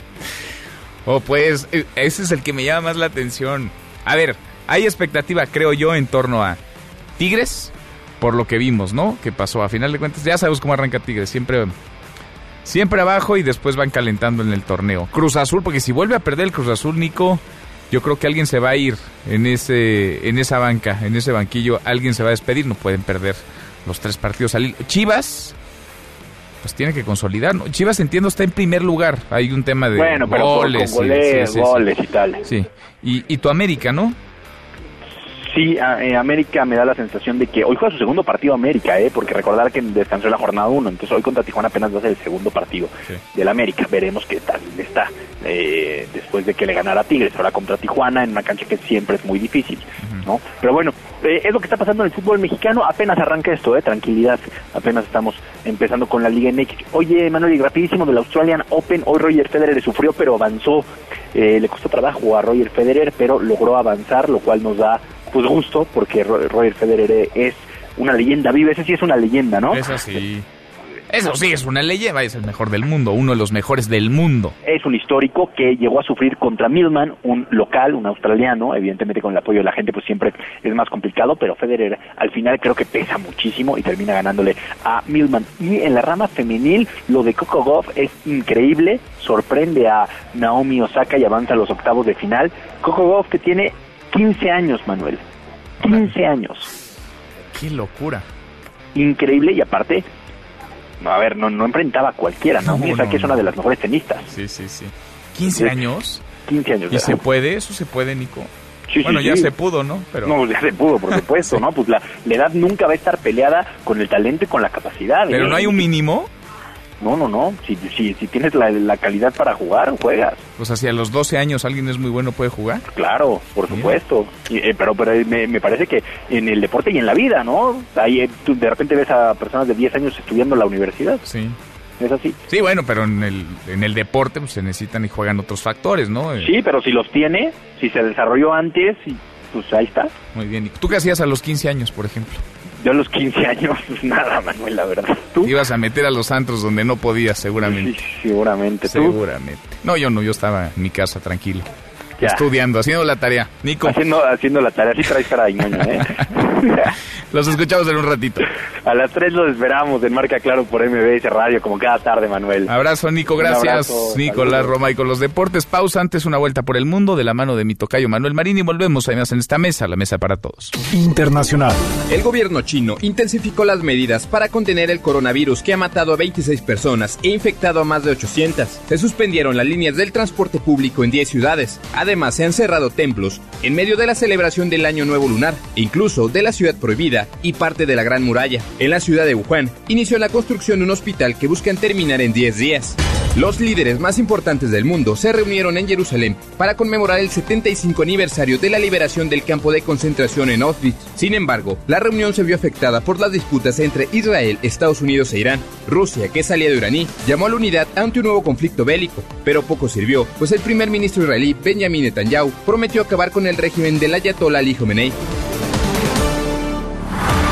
oh, pues, e, ese es el que me llama más la atención. A ver, hay expectativa, creo yo, en torno a Tigres, por lo que vimos, ¿no? Que pasó a final de cuentas. Ya sabemos cómo arranca Tigres, siempre siempre abajo y después van calentando en el torneo. Cruz Azul, porque si vuelve a perder el Cruz Azul, Nico, yo creo que alguien se va a ir en ese en esa banca, en ese banquillo, alguien se va a despedir, no pueden perder los tres partidos al Chivas pues tiene que consolidar. Chivas entiendo está en primer lugar. Hay un tema de bueno, goles, goles y tal. Sí. Y, y tu América, ¿no? Sí, eh, América me da la sensación de que hoy juega su segundo partido América, ¿eh? porque recordar que descansó la jornada 1, entonces hoy contra Tijuana apenas va a ser el segundo partido del América. Veremos qué tal está eh, después de que le ganara Tigres, ahora contra Tijuana en una cancha que siempre es muy difícil, ¿no? Pero bueno, eh, es lo que está pasando en el fútbol mexicano, apenas arranca esto, ¿eh? tranquilidad, apenas estamos empezando con la Liga MX. Oye, Manuel, y rapidísimo del Australian Open, hoy Roger Federer le sufrió, pero avanzó, eh, le costó trabajo a Roger Federer, pero logró avanzar, lo cual nos da pues gusto, porque Roger Federer es una leyenda viva, ese sí es una leyenda, ¿no? Eso sí. Eso sí, es una leyenda, es el mejor del mundo, uno de los mejores del mundo. Es un histórico que llegó a sufrir contra Milman, un local, un australiano, evidentemente con el apoyo de la gente pues siempre es más complicado, pero Federer al final creo que pesa muchísimo y termina ganándole a Milman. Y en la rama femenil, lo de Coco Goff es increíble, sorprende a Naomi Osaka y avanza a los octavos de final. Coco Goff que tiene 15 años, Manuel. 15 años. Qué locura. Increíble y aparte, a ver, no, no enfrentaba a cualquiera, ¿no? no, que es una de las mejores tenistas. Sí, sí, sí. ¿15 años? 15 años. ¿Y se puede? ¿Eso se puede, Nico? Sí, bueno, ya se pudo, ¿no? Pero... No, ya se pudo, por supuesto, ¿no? Pues la, la, edad nunca va a estar peleada con el talento y con la capacidad. ¿Pero ¿eh? no hay un mínimo? No, no, no. Si, si, si tienes la, calidad para jugar, juegas. O sea, si a los 12 años alguien es muy bueno, ¿puede jugar? Claro, por supuesto. Eh, pero pero me, me, parece que en el deporte y en la vida, ¿no? Ahí eh, tú de repente ves a personas de 10 años estudiando en la universidad. Sí. Es así. Sí, bueno, pero en el, en el deporte pues, se necesitan y juegan otros factores, ¿no? Eh, sí, pero si los tiene, si se desarrolló antes, pues ahí está. Muy bien. ¿Tú qué hacías a los 15 años, por ejemplo? Yo a los 15 años, pues nada, Manuel, la verdad. ¿Tú? Ibas a meter a los antros donde no podías, seguramente. Sí, seguramente. ¿Tú? Seguramente. No, yo no, yo estaba en mi casa tranquilo. Estudiando, haciendo la tarea. Nico. Haciendo, haciendo la tarea, sí traes cara de ¿eh? los escuchamos en un ratito. A las 3 los esperamos en Marca Claro por MBS Radio, como cada tarde, Manuel. Abrazo, Nico, gracias. Nicolás Roma y con los deportes. Pausa antes, una vuelta por el mundo de la mano de mi tocayo Manuel Marín y volvemos además en esta mesa, la mesa para todos. Internacional. El gobierno chino intensificó las medidas para contener el coronavirus que ha matado a 26 personas e infectado a más de 800. Se suspendieron las líneas del transporte público en 10 ciudades. Además, se han cerrado templos en medio de la celebración del Año Nuevo Lunar, e incluso de la ciudad prohibida y parte de la Gran Muralla. En la ciudad de Wuhan, inició la construcción de un hospital que buscan terminar en 10 días. Los líderes más importantes del mundo se reunieron en Jerusalén para conmemorar el 75 aniversario de la liberación del campo de concentración en Auschwitz. Sin embargo, la reunión se vio afectada por las disputas entre Israel, Estados Unidos e Irán. Rusia, que es aliado iraní, llamó a la unidad ante un nuevo conflicto bélico, pero poco sirvió, pues el primer ministro israelí Benjamin Netanyahu prometió acabar con el régimen del Ayatollah Ali Khamenei.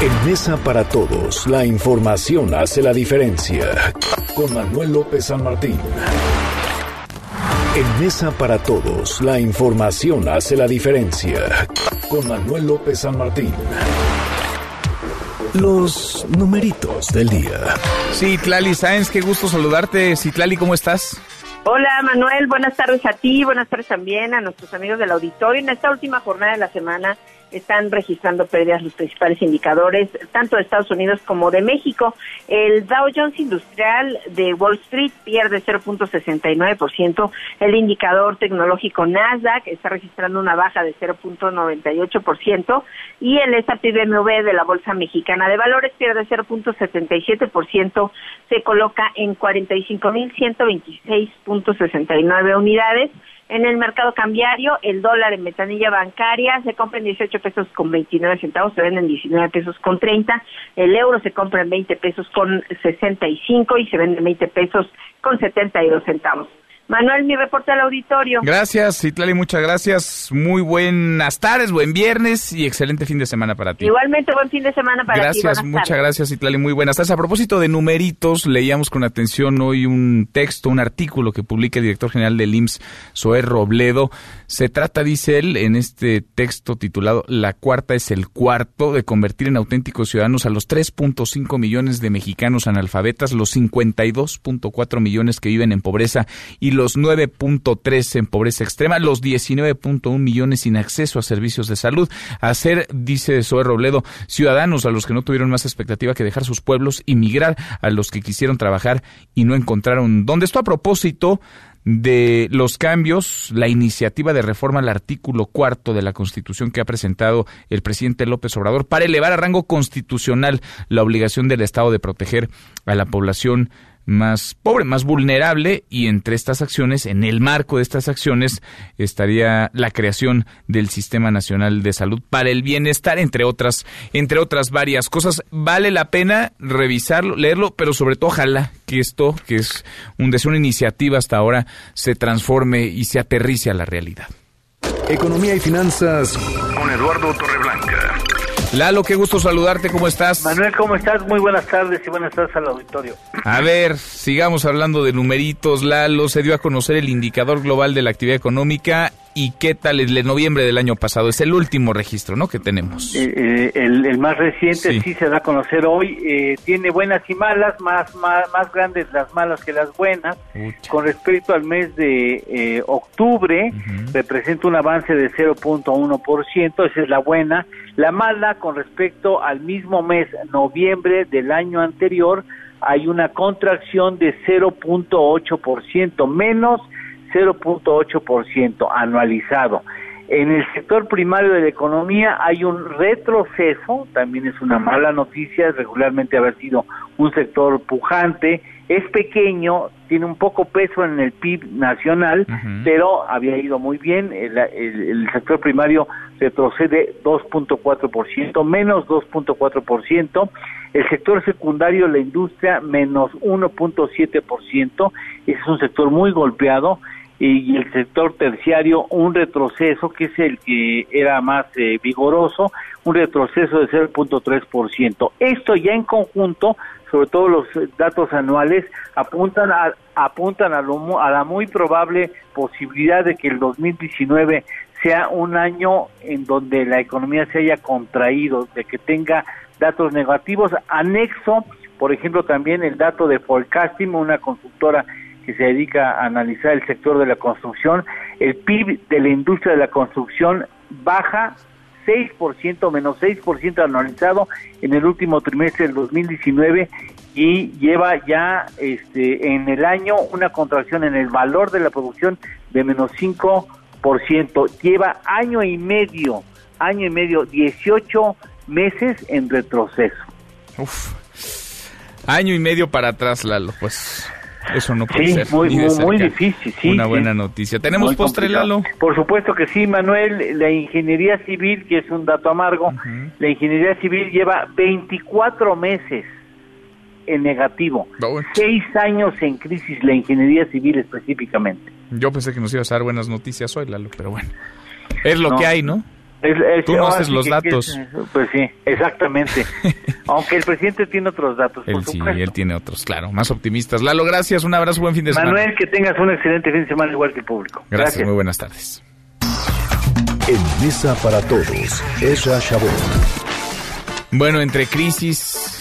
En Mesa para Todos, la información hace la diferencia. Con Manuel López San Martín. En Mesa para Todos, la información hace la diferencia. Con Manuel López San Martín. Los numeritos del día. Sí, Tlali Sáenz, qué gusto saludarte. Citlali, ¿cómo estás? Hola Manuel, buenas tardes a ti, buenas tardes también a nuestros amigos del auditorio. En esta última jornada de la semana están registrando pérdidas los principales indicadores, tanto de Estados Unidos como de México. El Dow Jones Industrial de Wall Street pierde 0.69%, el indicador tecnológico Nasdaq está registrando una baja de 0.98% y el S&P BMW de la Bolsa Mexicana de Valores pierde 0.77%, se coloca en 45.126.69 unidades. En el mercado cambiario, el dólar en metanilla bancaria se compra en 18 pesos con 29 centavos, se vende en 19 pesos con 30. El euro se compra en 20 pesos con 65 y se vende en 20 pesos con 72 centavos. Manuel, mi reporte al auditorio. Gracias, Itlali, muchas gracias. Muy buenas tardes, buen viernes y excelente fin de semana para ti. Igualmente, buen fin de semana para gracias, ti. Gracias, muchas gracias, Itlali, muy buenas tardes. A propósito de numeritos, leíamos con atención hoy un texto, un artículo que publica el director general del IMSS, Zoé Robledo. Se trata, dice él, en este texto titulado La cuarta es el cuarto, de convertir en auténticos ciudadanos a los 3.5 millones de mexicanos analfabetas, los 52.4 millones que viven en pobreza y los 9.3 en pobreza extrema, los 19.1 millones sin acceso a servicios de salud. Hacer, dice Zoe Robledo, ciudadanos a los que no tuvieron más expectativa que dejar sus pueblos y migrar a los que quisieron trabajar y no encontraron dónde. Esto a propósito de los cambios, la iniciativa de reforma al artículo cuarto de la Constitución que ha presentado el presidente López Obrador para elevar a rango constitucional la obligación del Estado de proteger a la población más pobre, más vulnerable y entre estas acciones, en el marco de estas acciones, estaría la creación del Sistema Nacional de Salud para el Bienestar, entre otras, entre otras varias cosas. Vale la pena revisarlo, leerlo, pero sobre todo ojalá que esto, que es un deseo, una iniciativa hasta ahora, se transforme y se aterrice a la realidad. Economía y finanzas con Eduardo Torreblanca. Lalo, qué gusto saludarte, ¿cómo estás? Manuel, ¿cómo estás? Muy buenas tardes y buenas tardes al auditorio. A ver, sigamos hablando de numeritos. Lalo, se dio a conocer el indicador global de la actividad económica y qué tal el de noviembre del año pasado. Es el último registro, ¿no? Que tenemos. Eh, eh, el, más reciente sí. se da a conocer hoy. Eh, tiene buenas y malas, más, más, más grandes las malas que las buenas. Con respecto al mes de octubre, representa un avance de 0.1%, esa es la buena. La mala, con respecto al mismo mes, noviembre del año anterior, hay una contracción de 0.8%, menos 0.8% anualizado. En el sector primario de la economía hay un retroceso, también es una mala noticia, regularmente haber sido un sector pujante, es pequeño, tiene un poco peso en el PIB nacional, pero había ido muy bien, el, el sector primario retrocede 2.4%, menos 2.4%, el sector secundario, la industria, menos 1.7%, es un sector muy golpeado, y el sector terciario un retroceso que es el que era más eh, vigoroso, un retroceso de 0.3%. Esto ya en conjunto, sobre todo los datos anuales, apuntan a, apuntan a, lo, a la muy probable posibilidad de que el 2019 sea un año en donde la economía se haya contraído, de que tenga datos negativos. Anexo, por ejemplo, también el dato de Forecasting, una consultora que se dedica a analizar el sector de la construcción, el PIB de la industria de la construcción baja 6%, menos 6% anualizado en el último trimestre del 2019 y lleva ya este en el año una contracción en el valor de la producción de menos 5%. Lleva año y medio, año y medio, 18 meses en retroceso. Uf. Año y medio para atrás, Lalo, pues eso no puede sí, ser. Muy, muy, difícil, sí. Una buena noticia. ¿Tenemos postre, Lalo? Por supuesto que sí, Manuel. La ingeniería civil, que es un dato amargo, la ingeniería civil lleva 24 meses en negativo. Seis años en crisis la ingeniería civil específicamente. Yo pensé que nos ibas a dar buenas noticias hoy, Lalo, pero bueno. Es lo No. que hay, ¿no? Es- es- Tú no haces sí los que- datos. que- pues sí, exactamente. Aunque el presidente tiene otros datos, por Él sí, supuesto. él tiene otros, claro, más optimistas. Lalo, gracias, un abrazo, buen fin de semana. Manuel, que tengas un excelente fin de semana igual que el público. Gracias, muy buenas tardes. En Mesa para Todos, Ezra Shabot. Bueno, entre crisis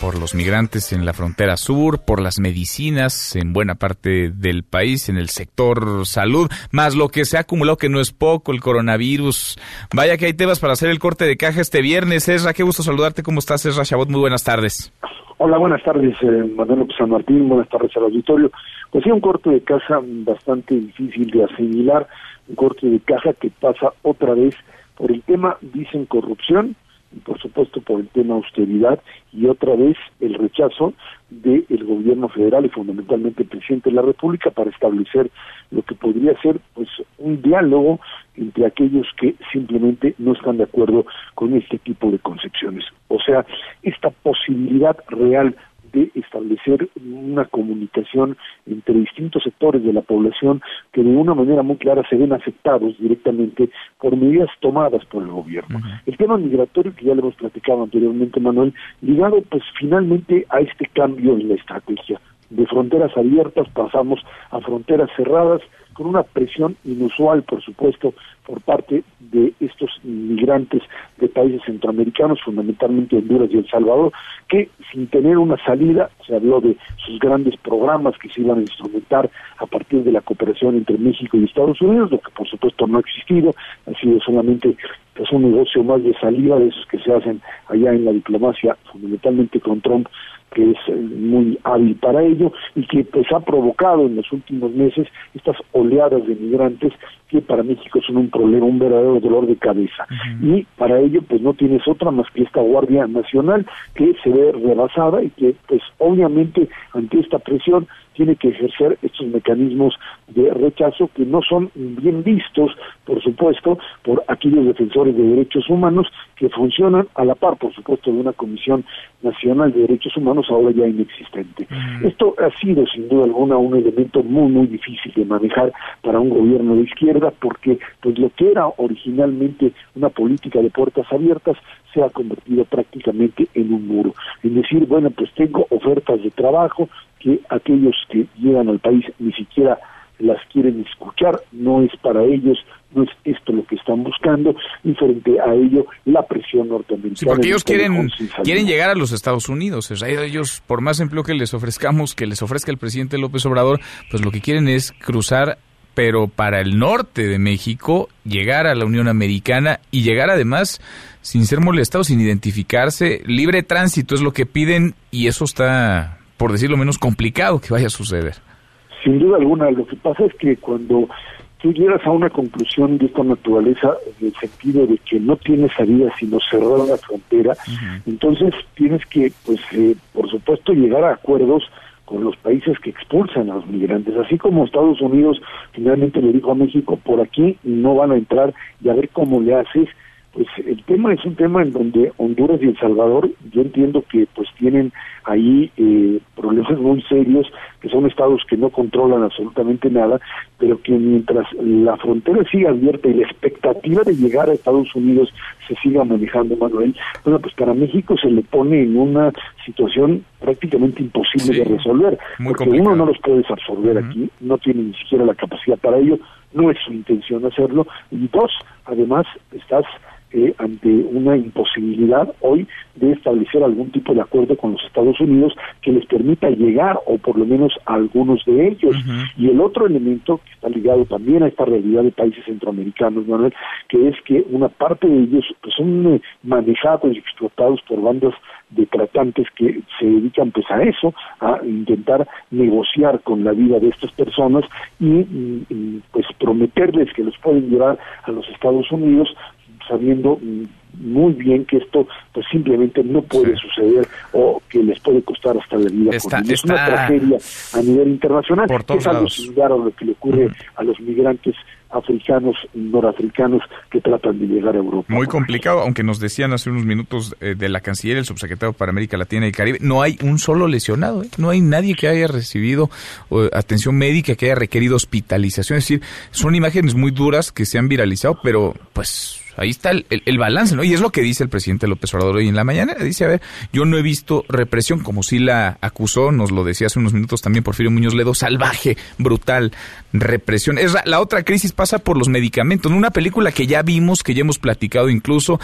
por los migrantes en la frontera sur, por las medicinas en buena parte del país, en el sector salud, más lo que se ha acumulado que no es poco, el coronavirus. Vaya que hay temas para hacer el corte de caja este viernes. Esra, qué gusto saludarte. ¿Cómo estás, Esra Chabot? Muy buenas tardes. Hola, buenas tardes, eh, Manuel San Martín. Buenas tardes al auditorio. Pues sí, un corte de caja bastante difícil de asimilar, un corte de caja que pasa otra vez por el tema, dicen corrupción, y por supuesto por el tema austeridad y otra vez el rechazo del gobierno federal y fundamentalmente el presidente de la República para establecer lo que podría ser pues un diálogo entre aquellos que simplemente no están de acuerdo con este tipo de concepciones. O sea, esta posibilidad real de establecer una comunicación entre distintos sectores de la población que de una manera muy clara se ven afectados directamente por medidas tomadas por el gobierno. El tema migratorio, que ya le hemos platicado anteriormente, Manuel, ligado pues finalmente a este cambio en la estrategia. De fronteras abiertas pasamos a fronteras cerradas, con una presión inusual, por supuesto, por parte de estos inmigrantes de países centroamericanos, fundamentalmente Honduras y El Salvador, que sin tener una salida, se habló de sus grandes programas que se iban a instrumentar a partir de la cooperación entre México y Estados Unidos, lo que por supuesto no ha existido, ha sido solamente pues, un negocio más de salida de esos que se hacen allá en la diplomacia, fundamentalmente con Trump, que es eh, muy hábil para ello y que pues ha provocado en los últimos meses estas oleadas de migrantes que para México son un problema, un verdadero dolor de cabeza. Y para ello pues no tienes otra más que esta Guardia Nacional que se ve rebasada y que pues obviamente ante esta presión tiene que ejercer estos mecanismos de rechazo que no son bien vistos, por supuesto, por aquellos defensores de derechos humanos que funcionan a la par, por supuesto, de una Comisión Nacional de Derechos Humanos ahora ya inexistente. Esto ha sido, sin duda alguna, un elemento muy, muy difícil de manejar para un gobierno de izquierda porque pues lo que era originalmente una política de puertas abiertas se ha convertido prácticamente en un muro. Es decir, bueno, pues tengo ofertas de trabajo que aquellos que llegan al país ni siquiera las quieren escuchar, no es para ellos, no es esto lo que están buscando, y frente a ello la presión norteamericana. Sí, porque ellos quieren, quieren llegar a los Estados Unidos, ellos, por más empleo que les ofrezcamos, que les ofrezca el presidente López Obrador, pues lo que quieren es cruzar pero para el norte de México, llegar a la Unión Americana y llegar además sin ser molestados, sin identificarse, libre tránsito es lo que piden y eso está, por decirlo menos, complicado que vaya a suceder. Sin duda alguna, lo que pasa es que cuando tú llegas a una conclusión de esta naturaleza, en el sentido de que no tienes salida sino cerrar la frontera, entonces tienes que, pues, eh, por supuesto, llegar a acuerdos con los países que expulsan a los migrantes, así como Estados Unidos finalmente le dijo a México, por aquí no van a entrar y a ver cómo le haces, pues el tema es un tema en donde Honduras y El Salvador, yo entiendo que pues tienen ahí eh, problemas muy serios, que son estados que no controlan absolutamente nada, pero que mientras la frontera siga abierta y la expectativa de llegar a Estados Unidos se siga manejando, Manuel, bueno, pues para México se le pone en una situación prácticamente imposible de resolver, porque uno no los puedes absorber aquí, no tiene ni siquiera la capacidad para ello, no es su intención hacerlo, y dos, además estás eh, ante una imposibilidad hoy de establecer algún tipo de acuerdo con los Estados Unidos que les permita llegar, o por lo menos a algunos de ellos. Y el otro elemento que está ligado también a esta realidad de países centroamericanos, Manuel, que es que una parte de ellos pues, son eh, manejados y explotados por bandas de tratantes que se dedican pues a eso, a intentar negociar con la vida de estas personas y pues prometerles que los pueden llevar a los Estados Unidos sabiendo muy bien que esto pues simplemente no puede suceder o que les puede costar hasta la vida. es una tragedia a nivel internacional. es algo similar a lo que le ocurre a los migrantes africanos, norafricanos que tratan de llegar a Europa. Muy complicado, aunque nos decían hace unos minutos eh, de la canciller, el subsecretario para América Latina y Caribe, no hay un solo lesionado, ¿eh? no hay nadie que haya recibido atención médica, que haya requerido hospitalización. Es decir, son imágenes muy duras que se han viralizado, pero pues ahí está el, el, balance, ¿no? Y es lo que dice el presidente López Obrador hoy en la mañana. Dice, a ver, yo no he visto represión, como si la acusó, nos lo decía hace unos minutos también Porfirio Muñoz Ledo, salvaje, brutal, represión. Es la, otra crisis pasa por los medicamentos. En una película que ya vimos, que ya hemos platicado incluso,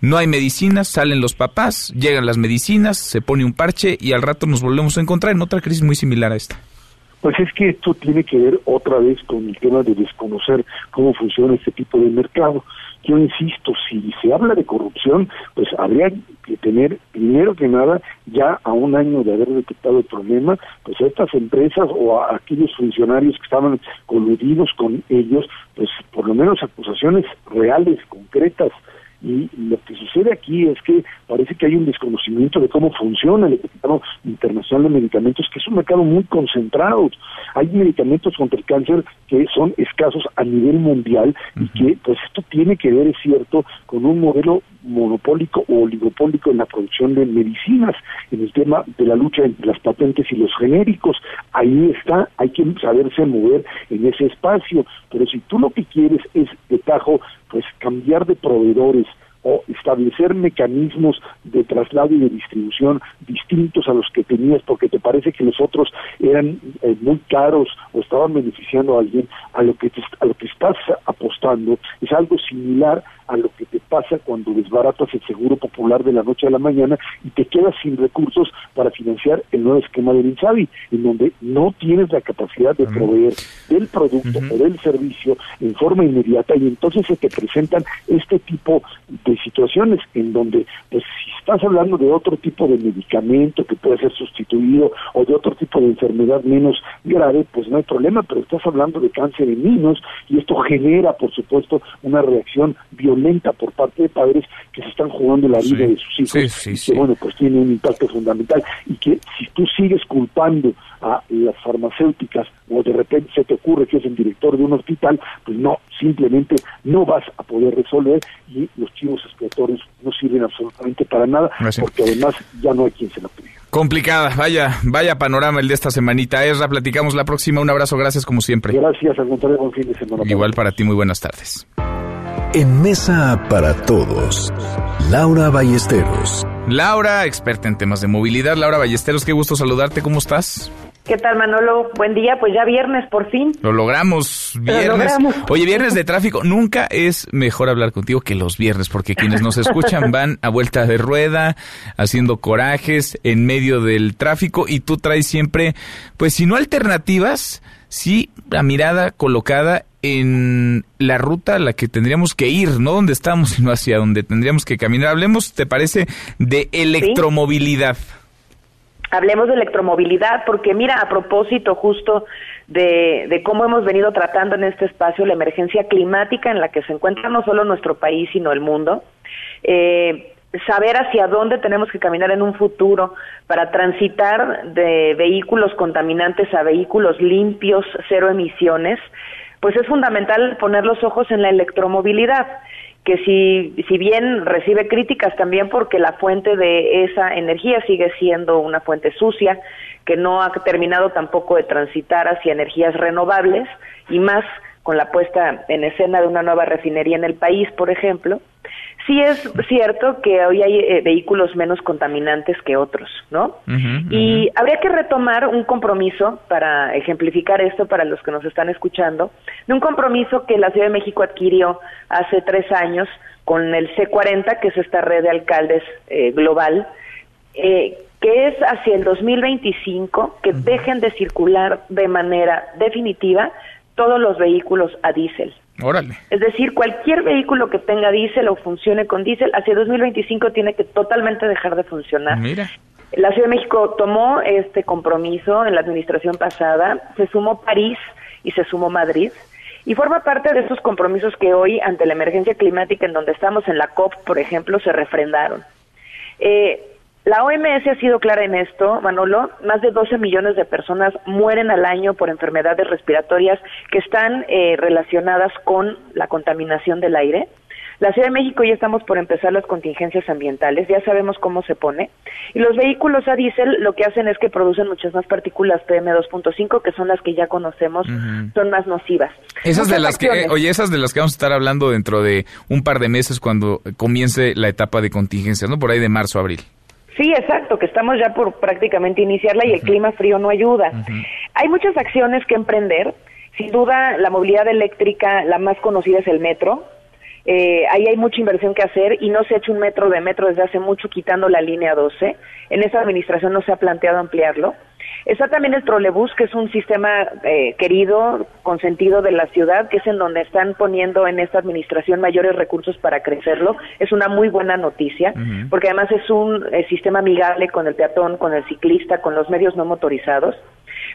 no hay medicinas, salen los papás, llegan las medicinas, se pone un parche y al rato nos volvemos a encontrar en otra crisis muy similar a esta. Pues es que esto tiene que ver otra vez con el tema de desconocer cómo funciona este tipo de mercado. Yo insisto, si se habla de corrupción, pues habría que tener, primero que nada, ya a un año de haber detectado el problema, pues a estas empresas o a aquellos funcionarios que estaban coludidos con ellos, pues por lo menos acusaciones reales, concretas, y lo que sucede aquí es que parece que hay un desconocimiento de cómo funciona el mercado internacional de medicamentos, que es un mercado muy concentrado. Hay medicamentos contra el cáncer que son escasos a nivel mundial y que, pues, esto tiene que ver, es cierto, con un modelo monopólico o oligopólico en la producción de medicinas, en el tema de la lucha entre las patentes y los genéricos. Ahí está, hay que saberse mover en ese espacio, pero si tú lo que quieres es de tajo pues cambiar de proveedores o establecer mecanismos de traslado y de distribución distintos a los que tenías porque te parece que los otros eran eh, muy caros o estaban beneficiando a alguien a lo que a lo que estás apostando es algo similar a lo que te pasa cuando desbaratas el seguro popular de la noche a la mañana y te quedas sin recursos para financiar el nuevo esquema del INSABI, en donde no tienes la capacidad de proveer del producto o del servicio en forma inmediata. Y entonces se te presentan este tipo de situaciones en donde, pues si estás hablando de otro tipo de medicamento que puede ser sustituido o de otro tipo de enfermedad menos grave, pues no hay problema, pero estás hablando de cáncer en niños y esto genera, por supuesto, una reacción violenta por parte de padres que se están jugando la vida de sus hijos y que bueno pues tiene un impacto fundamental y que si tú sigues culpando a las farmacéuticas o de repente se te ocurre que es el director de un hospital, pues no, simplemente no vas a poder resolver y los chivos expiatorios no sirven absolutamente para nada porque además ya no hay quien se lo pida. Complicada, vaya, vaya panorama el de esta semanita. Esra, platicamos la próxima. Un abrazo, gracias como siempre. Gracias, al contrario, buen fin de semana. Igual para ti, muy buenas tardes. En Mesa para Todos, Laura Ballesteros. Laura, experta en temas de movilidad. Laura Ballesteros, qué gusto saludarte. ¿Cómo estás? ¿Qué tal, Manolo? Buen día, pues ya viernes, por fin. Lo logramos, viernes. Oye, viernes de tráfico. Nunca es mejor hablar contigo que los viernes, porque quienes nos escuchan van a vuelta de rueda, haciendo corajes en medio del tráfico y tú traes siempre, pues si no alternativas, sí la mirada colocada en la ruta a la que tendríamos que ir, no donde estamos, sino hacia donde tendríamos que caminar. Hablemos, ¿te parece, de electromovilidad? Hablemos de electromovilidad, porque mira, a propósito justo de, de, cómo hemos venido tratando en este espacio la emergencia climática en la que se encuentra no solo nuestro país, sino el mundo, eh, saber hacia dónde tenemos que caminar en un futuro para transitar de vehículos contaminantes a vehículos limpios, cero emisiones, pues es fundamental poner los ojos en la electromovilidad que si, si bien recibe críticas también porque la fuente de esa energía sigue siendo una fuente sucia, que no ha terminado tampoco de transitar hacia energías renovables y más con la puesta en escena de una nueva refinería en el país, por ejemplo, sí es cierto que hoy hay eh, vehículos menos contaminantes que otros, ¿no? y habría que retomar un compromiso para ejemplificar esto para los que nos están escuchando, de un compromiso que la Ciudad de México adquirió hace tres años con el C40, que es esta red de alcaldes eh, global, eh, que es hacia el 2025 que dejen de circular de manera definitiva todos los vehículos a diésel. Órale. Es decir, cualquier vehículo que tenga diésel o funcione con diésel, hacia 2025 tiene que totalmente dejar de funcionar. Mira. La Ciudad de México tomó este compromiso en la administración pasada, se sumó París y se sumó Madrid, y forma parte de esos compromisos que hoy, ante la emergencia climática en donde estamos en la COP, por ejemplo, se refrendaron. Eh, la OMS ha sido clara en esto, Manolo. Más de 12 millones de personas mueren al año por enfermedades respiratorias que están eh, relacionadas con la contaminación del aire. La Ciudad de México ya estamos por empezar las contingencias ambientales, ya sabemos cómo se pone. Y los vehículos a diésel lo que hacen es que producen muchas más partículas PM2.5, que son las que ya conocemos, son más nocivas. Esas de las que, eh, oye, esas de las que vamos a estar hablando dentro de un par de meses cuando comience la etapa de contingencias, ¿no? Por ahí de marzo a abril. Sí, exacto, que estamos ya por prácticamente iniciarla y el clima frío no ayuda. Hay muchas acciones que emprender. Sin duda, la movilidad eléctrica, la más conocida es el metro. Eh, ahí hay mucha inversión que hacer y no se ha hecho un metro de metro desde hace mucho quitando la línea 12. En esa administración no se ha planteado ampliarlo. Está también el trolebús, que es un sistema eh, querido, consentido de la ciudad, que es en donde están poniendo en esta administración mayores recursos para crecerlo. Es una muy buena noticia, porque además es un eh, sistema amigable con el peatón, con el ciclista, con los medios no motorizados.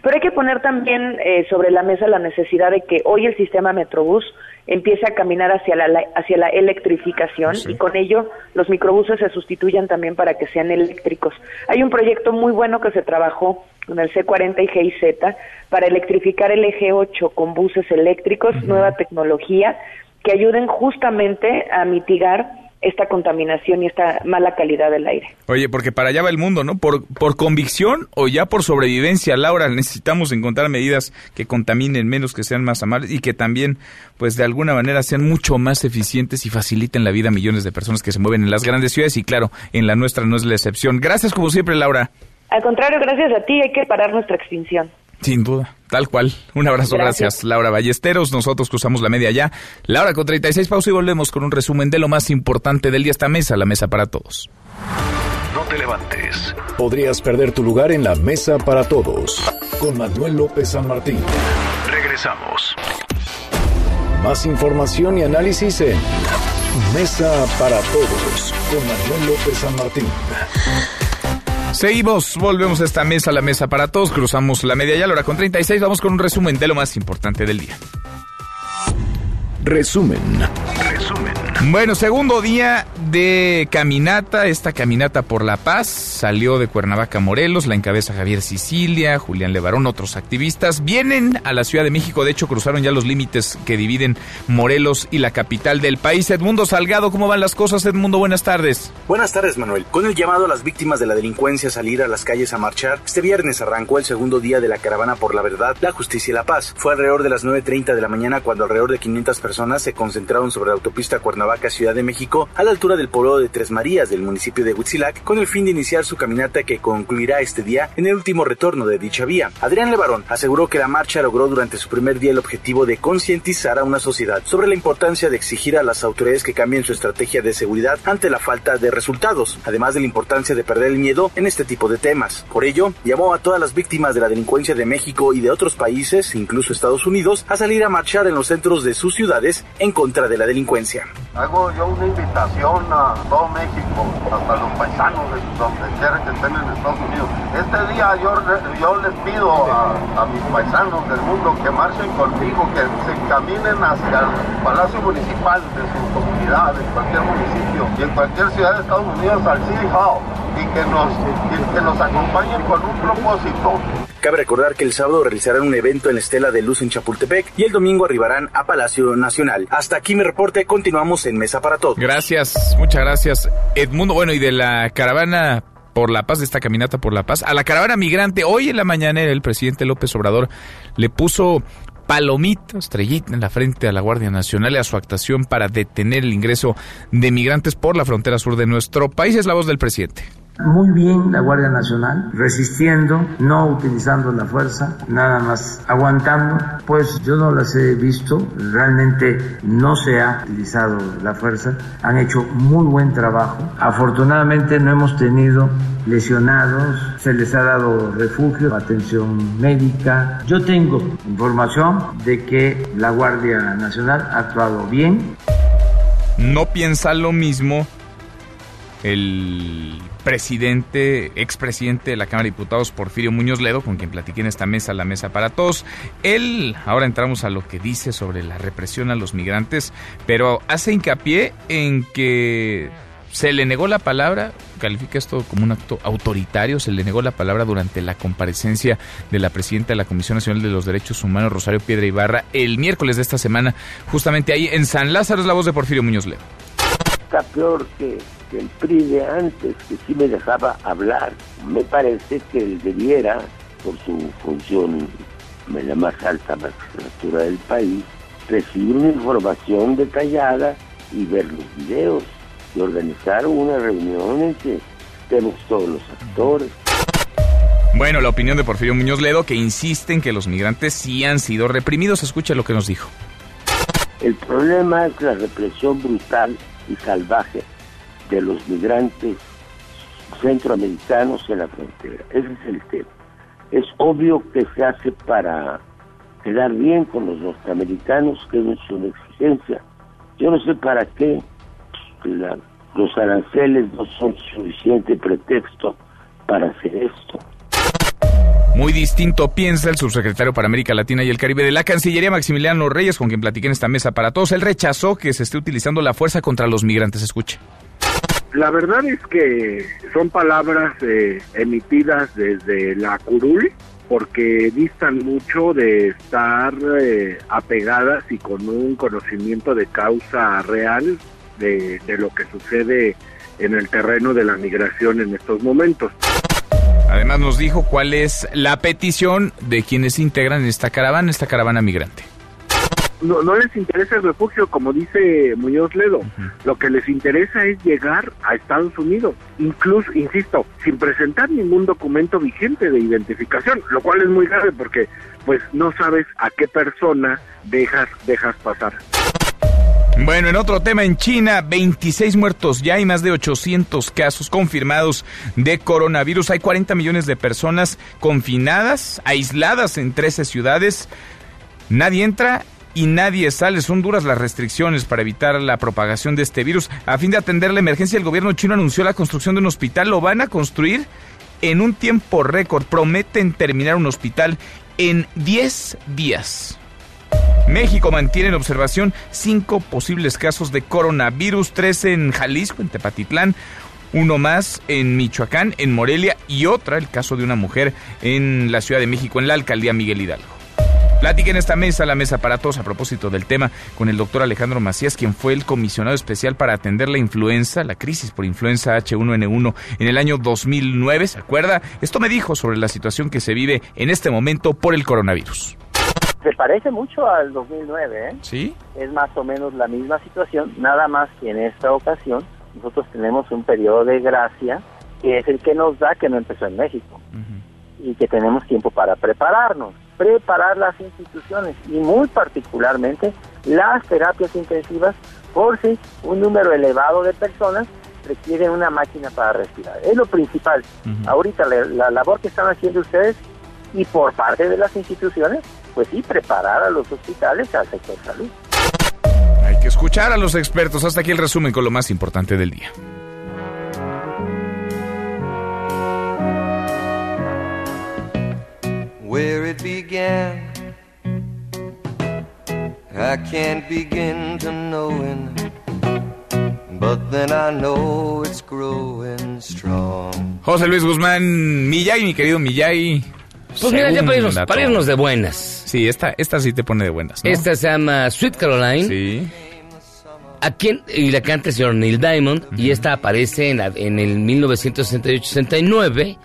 Pero hay que poner también eh, sobre la mesa la necesidad de que hoy el sistema Metrobús empiece a caminar hacia la, hacia la electrificación y con ello los microbuses se sustituyan también para que sean eléctricos. Hay un proyecto muy bueno que se trabajó con el C40 y GIZ para electrificar el eje 8 con buses eléctricos, nueva tecnología que ayuden justamente a mitigar esta contaminación y esta mala calidad del aire. Oye, porque para allá va el mundo, ¿no? Por, por convicción o ya por sobrevivencia, Laura, necesitamos encontrar medidas que contaminen menos, que sean más amables y que también, pues de alguna manera, sean mucho más eficientes y faciliten la vida a millones de personas que se mueven en las grandes ciudades y claro, en la nuestra no es la excepción. Gracias como siempre, Laura. Al contrario, gracias a ti, hay que parar nuestra extinción. Sin duda, tal cual. Un abrazo, gracias. Laura Ballesteros. Nosotros cruzamos la media ya. Laura con 36 pausa y volvemos con un resumen de lo más importante del día. Esta mesa, la mesa para todos. No te levantes. Podrías perder tu lugar en la mesa para todos. Con Manuel López San Martín. Regresamos. Más información y análisis en Mesa para todos. Con Manuel López San Martín. Seguimos, volvemos a esta mesa, la mesa para todos, cruzamos la media ya, la hora con 36, vamos con un resumen de lo más importante del día. Resumen. Resumen. Bueno, segundo día de caminata, esta caminata por la paz salió de Cuernavaca, Morelos, la encabeza Javier Sicilia, Julián Levarón, otros activistas. Vienen a la Ciudad de México, de hecho cruzaron ya los límites que dividen Morelos y la capital del país. Edmundo Salgado, ¿cómo van las cosas? Edmundo, buenas tardes. Buenas tardes, Manuel. Con el llamado a las víctimas de la delincuencia a salir a las calles a marchar, este viernes arrancó el segundo día de la caravana por la verdad, la justicia y la paz. Fue alrededor de las 9.30 de la mañana cuando alrededor de 500 personas se concentraron sobre la autopista Cuernavaca, Ciudad de México, a la altura del pueblo de Tres Marías del municipio de Huitzilac, con el fin de iniciar su caminata que concluirá este día en el último retorno de dicha vía. Adrián Levarón aseguró que la marcha logró durante su primer día el objetivo de concientizar a una sociedad sobre la importancia de exigir a las autoridades que cambien su estrategia de seguridad ante la falta de resultados, además de la importancia de perder el miedo en este tipo de temas. Por ello, llamó a todas las víctimas de la delincuencia de México y de otros países, incluso Estados Unidos, a salir a marchar en los centros de sus ciudades en contra de la delincuencia. Hago yo una invitación a todo México, hasta los paisanos de donde quiera que estén en Estados Unidos. Este día yo, yo les pido a, a, mis paisanos del mundo que marchen conmigo, que se caminen hacia el Palacio Municipal de su comunidad, en cualquier municipio y en cualquier ciudad de Estados Unidos al City Hall y que nos, que, que nos acompañen con un propósito. Cabe recordar que el sábado realizarán un evento en la Estela de Luz en Chapultepec y el domingo arribarán a Palacio Nacional. Hasta aquí mi reporte, continuamos en Mesa para Todos. Gracias, muchas gracias Edmundo. Bueno, y de la caravana por la paz, de esta caminata por la paz, a la caravana migrante, hoy en la mañana el presidente López Obrador le puso palomita, estrellita en la frente a la Guardia Nacional y a su actuación para detener el ingreso de migrantes por la frontera sur de nuestro país. Es la voz del presidente. Muy bien la Guardia Nacional, resistiendo, no utilizando la fuerza, nada más aguantando, pues yo no las he visto, realmente no se ha utilizado la fuerza, han hecho muy buen trabajo. Afortunadamente no hemos tenido lesionados, se les ha dado refugio, atención médica. Yo tengo información de que la Guardia Nacional ha actuado bien. No piensa lo mismo el presidente, expresidente de la Cámara de Diputados, Porfirio Muñoz Ledo, con quien platiqué en esta mesa, la mesa para todos. Él, ahora entramos a lo que dice sobre la represión a los migrantes, pero hace hincapié en que se le negó la palabra, califica esto como un acto autoritario, se le negó la palabra durante la comparecencia de la presidenta de la Comisión Nacional de los Derechos Humanos, Rosario Piedra Ibarra, el miércoles de esta semana, justamente ahí en San Lázaro, es la voz de Porfirio Muñoz Ledo. está peor que, que el PRI de antes, que sí me dejaba hablar. Me parece que él debiera, por su función en la más alta magistratura del país, recibir una información detallada y ver los videos y organizar una reunión en que estemos todos los actores. Bueno, la opinión de Porfirio Muñoz Ledo que insiste en que los migrantes sí han sido reprimidos. Escucha lo que nos dijo. El problema es la represión brutal y salvaje de los migrantes centroamericanos en la frontera. Ese es el tema. Es obvio que se hace para quedar bien con los norteamericanos, que es una exigencia. Yo no sé para qué los aranceles no son suficiente pretexto para hacer esto. Muy distinto piensa el subsecretario para América Latina y el Caribe de la Cancillería, Maximiliano Reyes, con quien platiqué en esta mesa para todos. Él rechazó que se esté utilizando la fuerza contra los migrantes. Escuche. La verdad es que son palabras eh, emitidas desde la curul porque distan mucho de estar eh, apegadas y con un conocimiento de causa real de, de lo que sucede en el terreno de la migración en estos momentos. Además nos dijo cuál es la petición de quienes integran esta caravana, esta caravana migrante. No, no les interesa el refugio, como dice Muñoz Ledo. Lo que les interesa es llegar a Estados Unidos, incluso, insisto, sin presentar ningún documento vigente de identificación, lo cual es muy grave porque pues no sabes a qué persona dejas dejas pasar. Bueno, en otro tema, en China, 26 muertos ya hay más de 800 casos confirmados de coronavirus. Hay 40 millones de personas confinadas, aisladas en 13 ciudades. Nadie entra y nadie sale. Son duras las restricciones para evitar la propagación de este virus. A fin de atender la emergencia, el gobierno chino anunció la construcción de un hospital. Lo van a construir en un tiempo récord. Prometen terminar un hospital en 10 días. México mantiene en observación cinco posibles casos de coronavirus, tres en Jalisco, en Tepatitlán, uno más en Michoacán, en Morelia y otra, el caso de una mujer en la Ciudad de México, en la alcaldía Miguel Hidalgo. Plática en esta mesa, la mesa para todos a propósito del tema, con el doctor Alejandro Macías, quien fue el comisionado especial para atender la influenza, la crisis por influenza H1N1 en el año 2009, ¿se acuerda? Esto me dijo sobre la situación que se vive en este momento por el coronavirus. Se parece mucho al 2009, ¿eh? ¿Sí? Es más o menos la misma situación, nada más que en esta ocasión nosotros tenemos un periodo de gracia que es el que nos da que no empezó en México y que tenemos tiempo para prepararnos, preparar las instituciones y muy particularmente las terapias intensivas por si un número elevado de personas requieren una máquina para respirar. Es lo principal. Ahorita la, la labor que están haciendo ustedes y por parte de las instituciones, pues sí, preparar a los hospitales al sector salud. Hay que escuchar a los expertos. Hasta aquí el resumen con lo más importante del día. Where it began. I can't begin to knowing, but then I know it's growing strong. José Luis Guzmán, Millay, mi querido Millay. Pues mira, ya para irnos, para irnos de buenas. Sí, esta, esta sí te pone de buenas, ¿no? Esta se llama Sweet Caroline. Sí. ¿A quién? Y la canta el señor Neil Diamond. Y esta aparece en, la- en el 1968-69.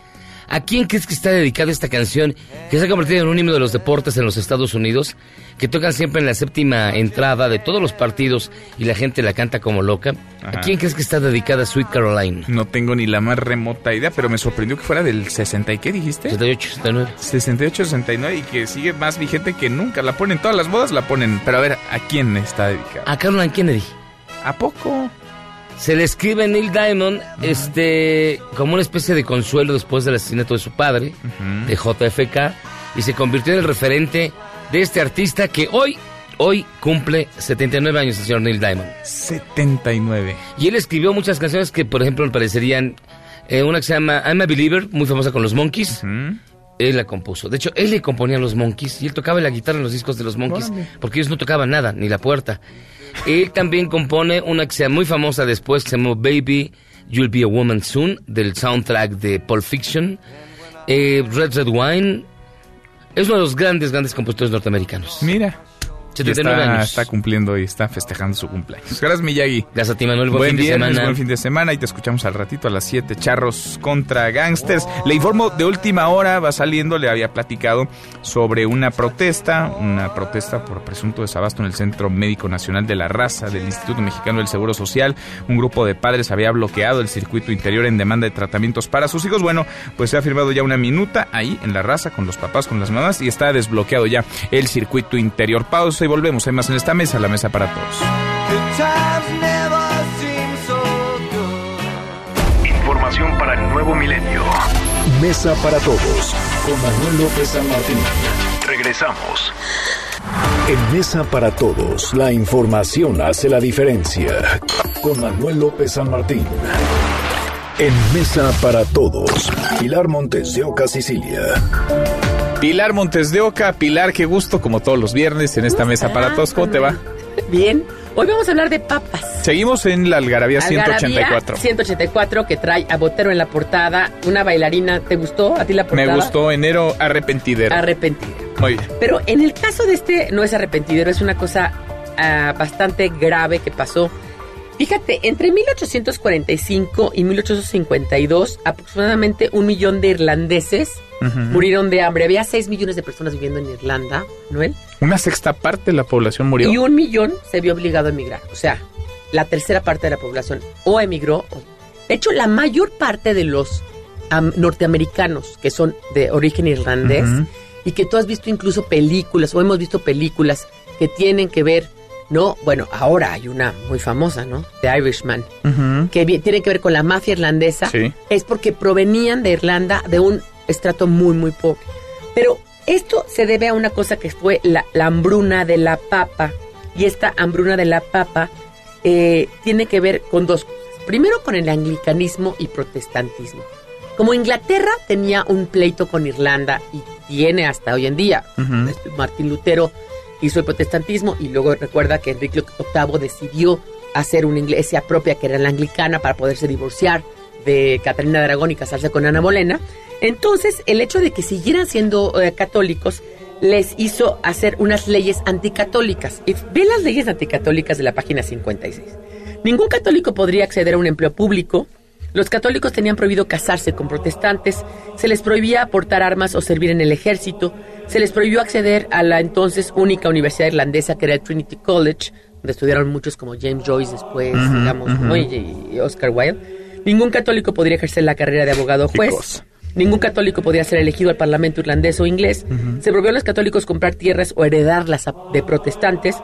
¿A quién crees que está dedicada esta canción? Que se ha convertido en un himno de los deportes en los Estados Unidos. Que tocan siempre en la séptima entrada de todos los partidos. Y la gente la canta como loca. Ajá. ¿A quién crees que está dedicada Sweet Caroline? No tengo ni la más remota idea, pero me sorprendió que fuera del 60 y qué dijiste? 68, 69. 68, 69 y que sigue más vigente que nunca. La ponen todas las bodas, la ponen. Pero a ver, ¿a quién está dedicada? A Caroline Kennedy. ¿A poco? Se le escribe a Neil Diamond este, como una especie de consuelo después del asesinato de su padre, de JFK, y se convirtió en el referente de este artista que hoy, hoy cumple 79 años, el señor Neil Diamond. 79. Y él escribió muchas canciones que, por ejemplo, me parecerían eh, una que se llama I'm a Believer, muy famosa con los Monkeys. Él la compuso. De hecho, él le componía a los Monkeys y él tocaba la guitarra en los discos de los Monkeys porque ellos no tocaban nada, ni la puerta. Él también compone una que sea muy famosa después, que se llamó Baby, You'll Be a Woman Soon, del soundtrack de Pulp Fiction. Eh, Red Red Wine. Es uno de los grandes, grandes compositores norteamericanos. Mira. Y 79 está, años. está cumpliendo y está festejando su cumpleaños. Gracias, Miyagi. Gracias a ti, Manuel. Buen, Buen fin de semana. buen fin de semana y te escuchamos al ratito a las 7, charros contra gangsters. Le informo de última hora, va saliendo, le había platicado sobre una protesta, una protesta por presunto desabasto en el Centro Médico Nacional de la Raza del Instituto Mexicano del Seguro Social. Un grupo de padres había bloqueado el circuito interior en demanda de tratamientos para sus hijos. Bueno, pues se ha firmado ya una minuta ahí en la raza con los papás, con las mamás y está desbloqueado ya el circuito interior. Pausa y volvemos. Hay más en esta mesa, la mesa para todos. Información para el nuevo milenio. Mesa para todos con Manuel López San Martín. Regresamos. En Mesa para todos, la información hace la diferencia. Con Manuel López San Martín. En Mesa para todos, Pilar Montes de Oca, Sicilia. Pilar Montes de Oca, Pilar, qué gusto, como todos los viernes en esta mesa para todos. ¿Cómo te va? Bien. Hoy vamos a hablar de papas. Seguimos en la Algarabía Algarabía 184. 184 que trae a Botero en la portada, una bailarina. ¿Te gustó a ti la portada? Me gustó enero arrepentidero. Arrepentidero. Muy bien. Pero en el caso de este no es arrepentidero, es una cosa ah, bastante grave que pasó. Fíjate, entre 1845 y 1852, aproximadamente un millón de irlandeses Murieron de hambre. Había 6 millones de personas viviendo en Irlanda, ¿Noel? Una sexta parte de la población murió. Y un millón se vio obligado a emigrar. O sea, la tercera parte de la población o emigró. o- De hecho, la mayor parte de los am, norteamericanos que son de origen irlandés y que tú has visto incluso películas o hemos visto películas que tienen que ver, ¿no? Bueno, ahora hay una muy famosa, ¿no? The Irishman, que tiene que ver con la mafia irlandesa. Sí. Es porque provenían de Irlanda de un estrato muy, muy pobre. Pero esto se debe a una cosa que fue la, la hambruna de la papa. Y esta hambruna de la papa eh, tiene que ver con dos cosas. Primero con el anglicanismo y protestantismo. Como Inglaterra tenía un pleito con Irlanda y tiene hasta hoy en día, este, Martín Lutero hizo el protestantismo y luego recuerda que Enrique VIII decidió hacer una iglesia propia que era la anglicana para poderse divorciar de Catalina de Aragón y casarse con Ana Bolena. Entonces, el hecho de que siguieran siendo eh, católicos les hizo hacer unas leyes anticatólicas. Y ve las leyes anticatólicas de la página 56. Ningún católico podría acceder a un empleo público. Los católicos tenían prohibido casarse con protestantes, se les prohibía portar armas o servir en el ejército, se les prohibió acceder a la entonces única universidad irlandesa que era el Trinity College, donde estudiaron muchos como James Joyce después, digamos, ujú. ¿no? y, y Oscar Wilde. Ningún católico podría ejercer la carrera de abogado o juez. Ningún católico podría ser elegido al parlamento irlandés o inglés. Se prohibió a los católicos comprar tierras o heredarlas de protestantes.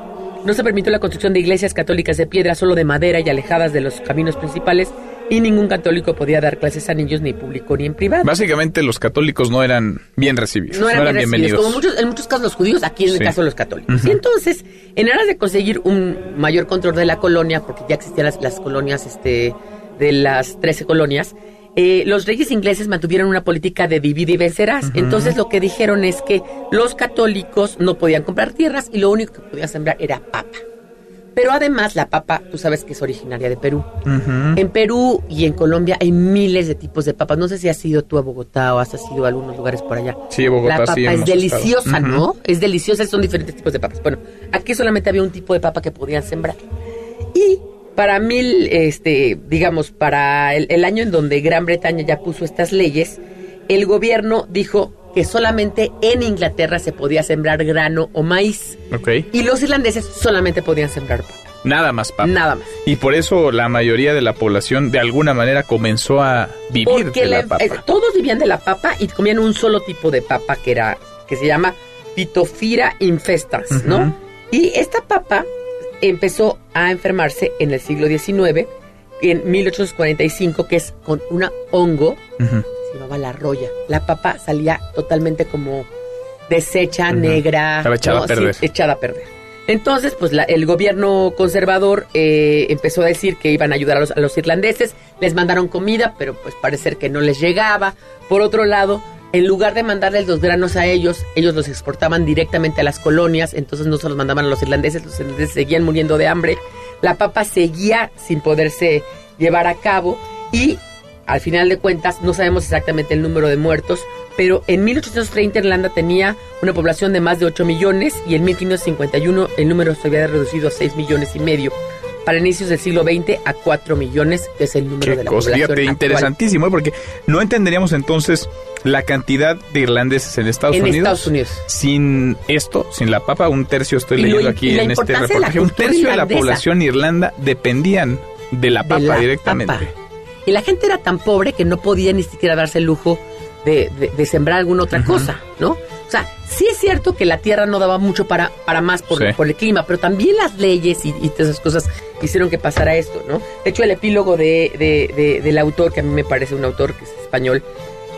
No se permitió la construcción de iglesias católicas de piedra, solo de madera y alejadas de los caminos principales. Y ningún católico podía dar clases a niños ni público ni en privado. Básicamente los católicos no eran bien recibidos. No eran, bien bienvenidos. como muchos, en muchos casos los judíos, aquí en el caso de los católicos. Y entonces, en aras de conseguir un mayor control de la colonia, porque ya existían las, las colonias este, de las 13 colonias, eh, los reyes ingleses mantuvieron una política de divide y vencerás. Entonces lo que dijeron es que los católicos no podían comprar tierras y lo único que podían sembrar era papa. Pero además la papa, tú sabes que es originaria de Perú. En Perú y en Colombia hay miles de tipos de papas. No sé si has ido tú a Bogotá o has ido a algunos lugares por allá. Sí, Bogotá La papa sí es deliciosa. ¿no? Es deliciosa, son diferentes tipos de papas. Bueno, aquí solamente había un tipo de papa que podían sembrar. Y para mil, este, digamos, para el, el año en donde Gran Bretaña ya puso estas leyes, el gobierno dijo que solamente en Inglaterra se podía sembrar grano o maíz. Ok. Y los irlandeses solamente podían sembrar papa. Nada más, papa. Nada más. Y por eso la mayoría de la población de alguna manera comenzó a vivir Porque de la papa. eh, todos vivían de la papa y comían un solo tipo de papa que era que se llama Pitofira infestans, ¿no? Y esta papa empezó a enfermarse en el siglo XIX, en 1845, que es con una hongo, se llamaba la roya. La papa salía totalmente como deshecha, negra. Estaba echada a Sí, perder. echada a perder. Entonces, pues la- el gobierno conservador eh, empezó a decir que iban a ayudar a los, a los irlandeses, les mandaron comida, pero pues parecer que no les llegaba. Por otro lado, en lugar de mandarles los granos a ellos, ellos los exportaban directamente a las colonias, entonces no se los mandaban a los irlandeses, los irlandeses seguían muriendo de hambre, la papa seguía sin poderse llevar a cabo y al final de cuentas no sabemos exactamente el número de muertos, pero en 1830 Irlanda tenía una población de más de 8 millones y en 1551 el número se había reducido a 6 millones y medio. Para inicios del siglo XX a 4 millones, que es el número de la cosa, población fíjate, interesantísimo, ¿eh? porque no entenderíamos entonces la cantidad de irlandeses en Estados En Unidos. Estados Unidos. Sin esto, sin la papa, un tercio estoy lo leyendo aquí en este reportaje, un tercio de la población irlanda dependían de la papa la directamente. papa. Y la gente era tan pobre que no podía ni siquiera darse el lujo de, de- de sembrar alguna otra cosa, ¿no? O sea, sí es cierto que la tierra no daba mucho para, para más por, Sí. por el clima, pero también las leyes y, y todas esas cosas hicieron que pasara esto, ¿no? De hecho, el epílogo de, de- de- del autor, que a mí me parece un autor que es español,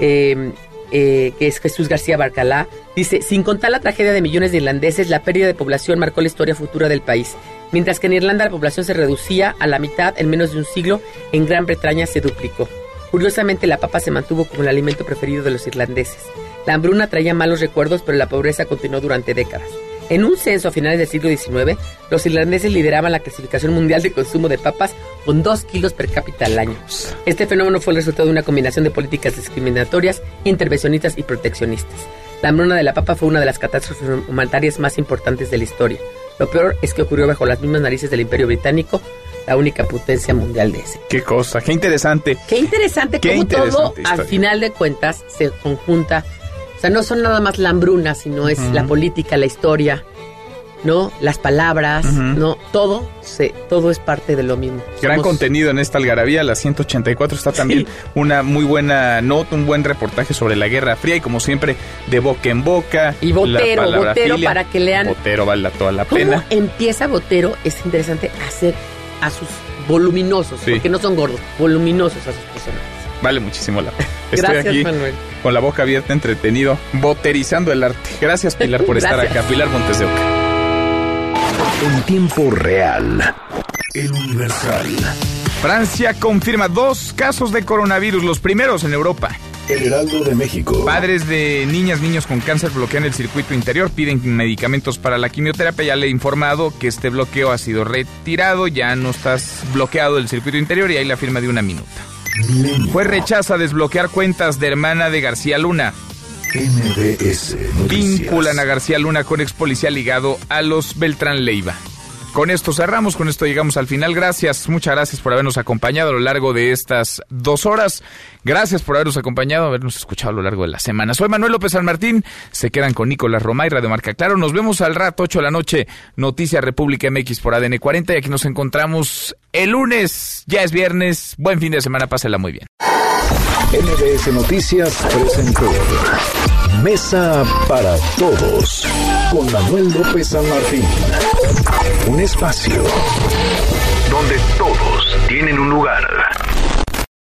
eh, eh, que es Jesús García Barcalá, dice, sin contar la tragedia de millones de irlandeses, la pérdida de población marcó la historia futura del país. Mientras que en Irlanda la población se reducía a la mitad en menos de un siglo, en Gran Bretaña se duplicó. Curiosamente, la papa se mantuvo como el alimento preferido de los irlandeses. La hambruna traía malos recuerdos, pero la pobreza continuó durante décadas. En un censo a finales del siglo XIX, los irlandeses lideraban la clasificación mundial de consumo de papas con 2 kilos per cápita al año. Este fenómeno fue el resultado de una combinación de políticas discriminatorias, intervencionistas y proteccionistas. La hambruna de la papa fue una de las catástrofes humanitarias más importantes de la historia. Lo peor es que ocurrió bajo las mismas narices del Imperio Británico, la única potencia mundial de ese. Qué cosa, qué interesante. Qué interesante Qué cómo todo, interesante al final de cuentas, se conjunta. O sea, no son nada más la hambruna, sino es la política, la historia, ¿no? Las palabras. ¿no? Todo, se, todo es parte de lo mismo. Gran Somos- contenido en esta algarabía, la 184 está también una muy buena nota, un buen reportaje sobre la Guerra Fría y como siempre de boca en boca. Y Botero, Botero, para que lean- Botero vale toda la ¿Cómo pena. empieza Botero? Es interesante hacer a sus voluminosos, Sí. porque no son gordos, voluminosos a sus personajes. Vale muchísimo la pena. Estoy Gracias, aquí Manuel. con la boca abierta, entretenido, boterizando el arte. Gracias Pilar por estar acá. Pilar Montes de Oca. En tiempo real. El Universal. Francia confirma dos casos de coronavirus, los primeros en Europa. El Heraldo de México. Padres de niñas, niños con cáncer bloquean el circuito interior, piden medicamentos para la quimioterapia. Ya le he informado que este bloqueo ha sido retirado, ya no estás bloqueado el circuito interior y hay la firma de una minuta. Fue rechaza desbloquear cuentas de hermana de García Luna. MBS Noticias. Vinculan a García Luna con ex policía ligado a los Beltrán Leiva. Con esto cerramos, con esto llegamos al final. Gracias, muchas gracias por habernos acompañado a lo largo de estas dos horas. Gracias por habernos acompañado, habernos escuchado a lo largo de la semana. Soy Manuel López San Martín. Se quedan con Nicolás Roma y Radio Marca Claro. Nos vemos al rato, 8 de la noche. Noticias República MX por ADN 40. Y aquí nos encontramos el lunes. Ya es viernes. Buen fin de semana. Pásela muy bien. MBS Noticias presentó Mesa para todos con Manuel López San Martín. Un espacio donde todos tienen un lugar.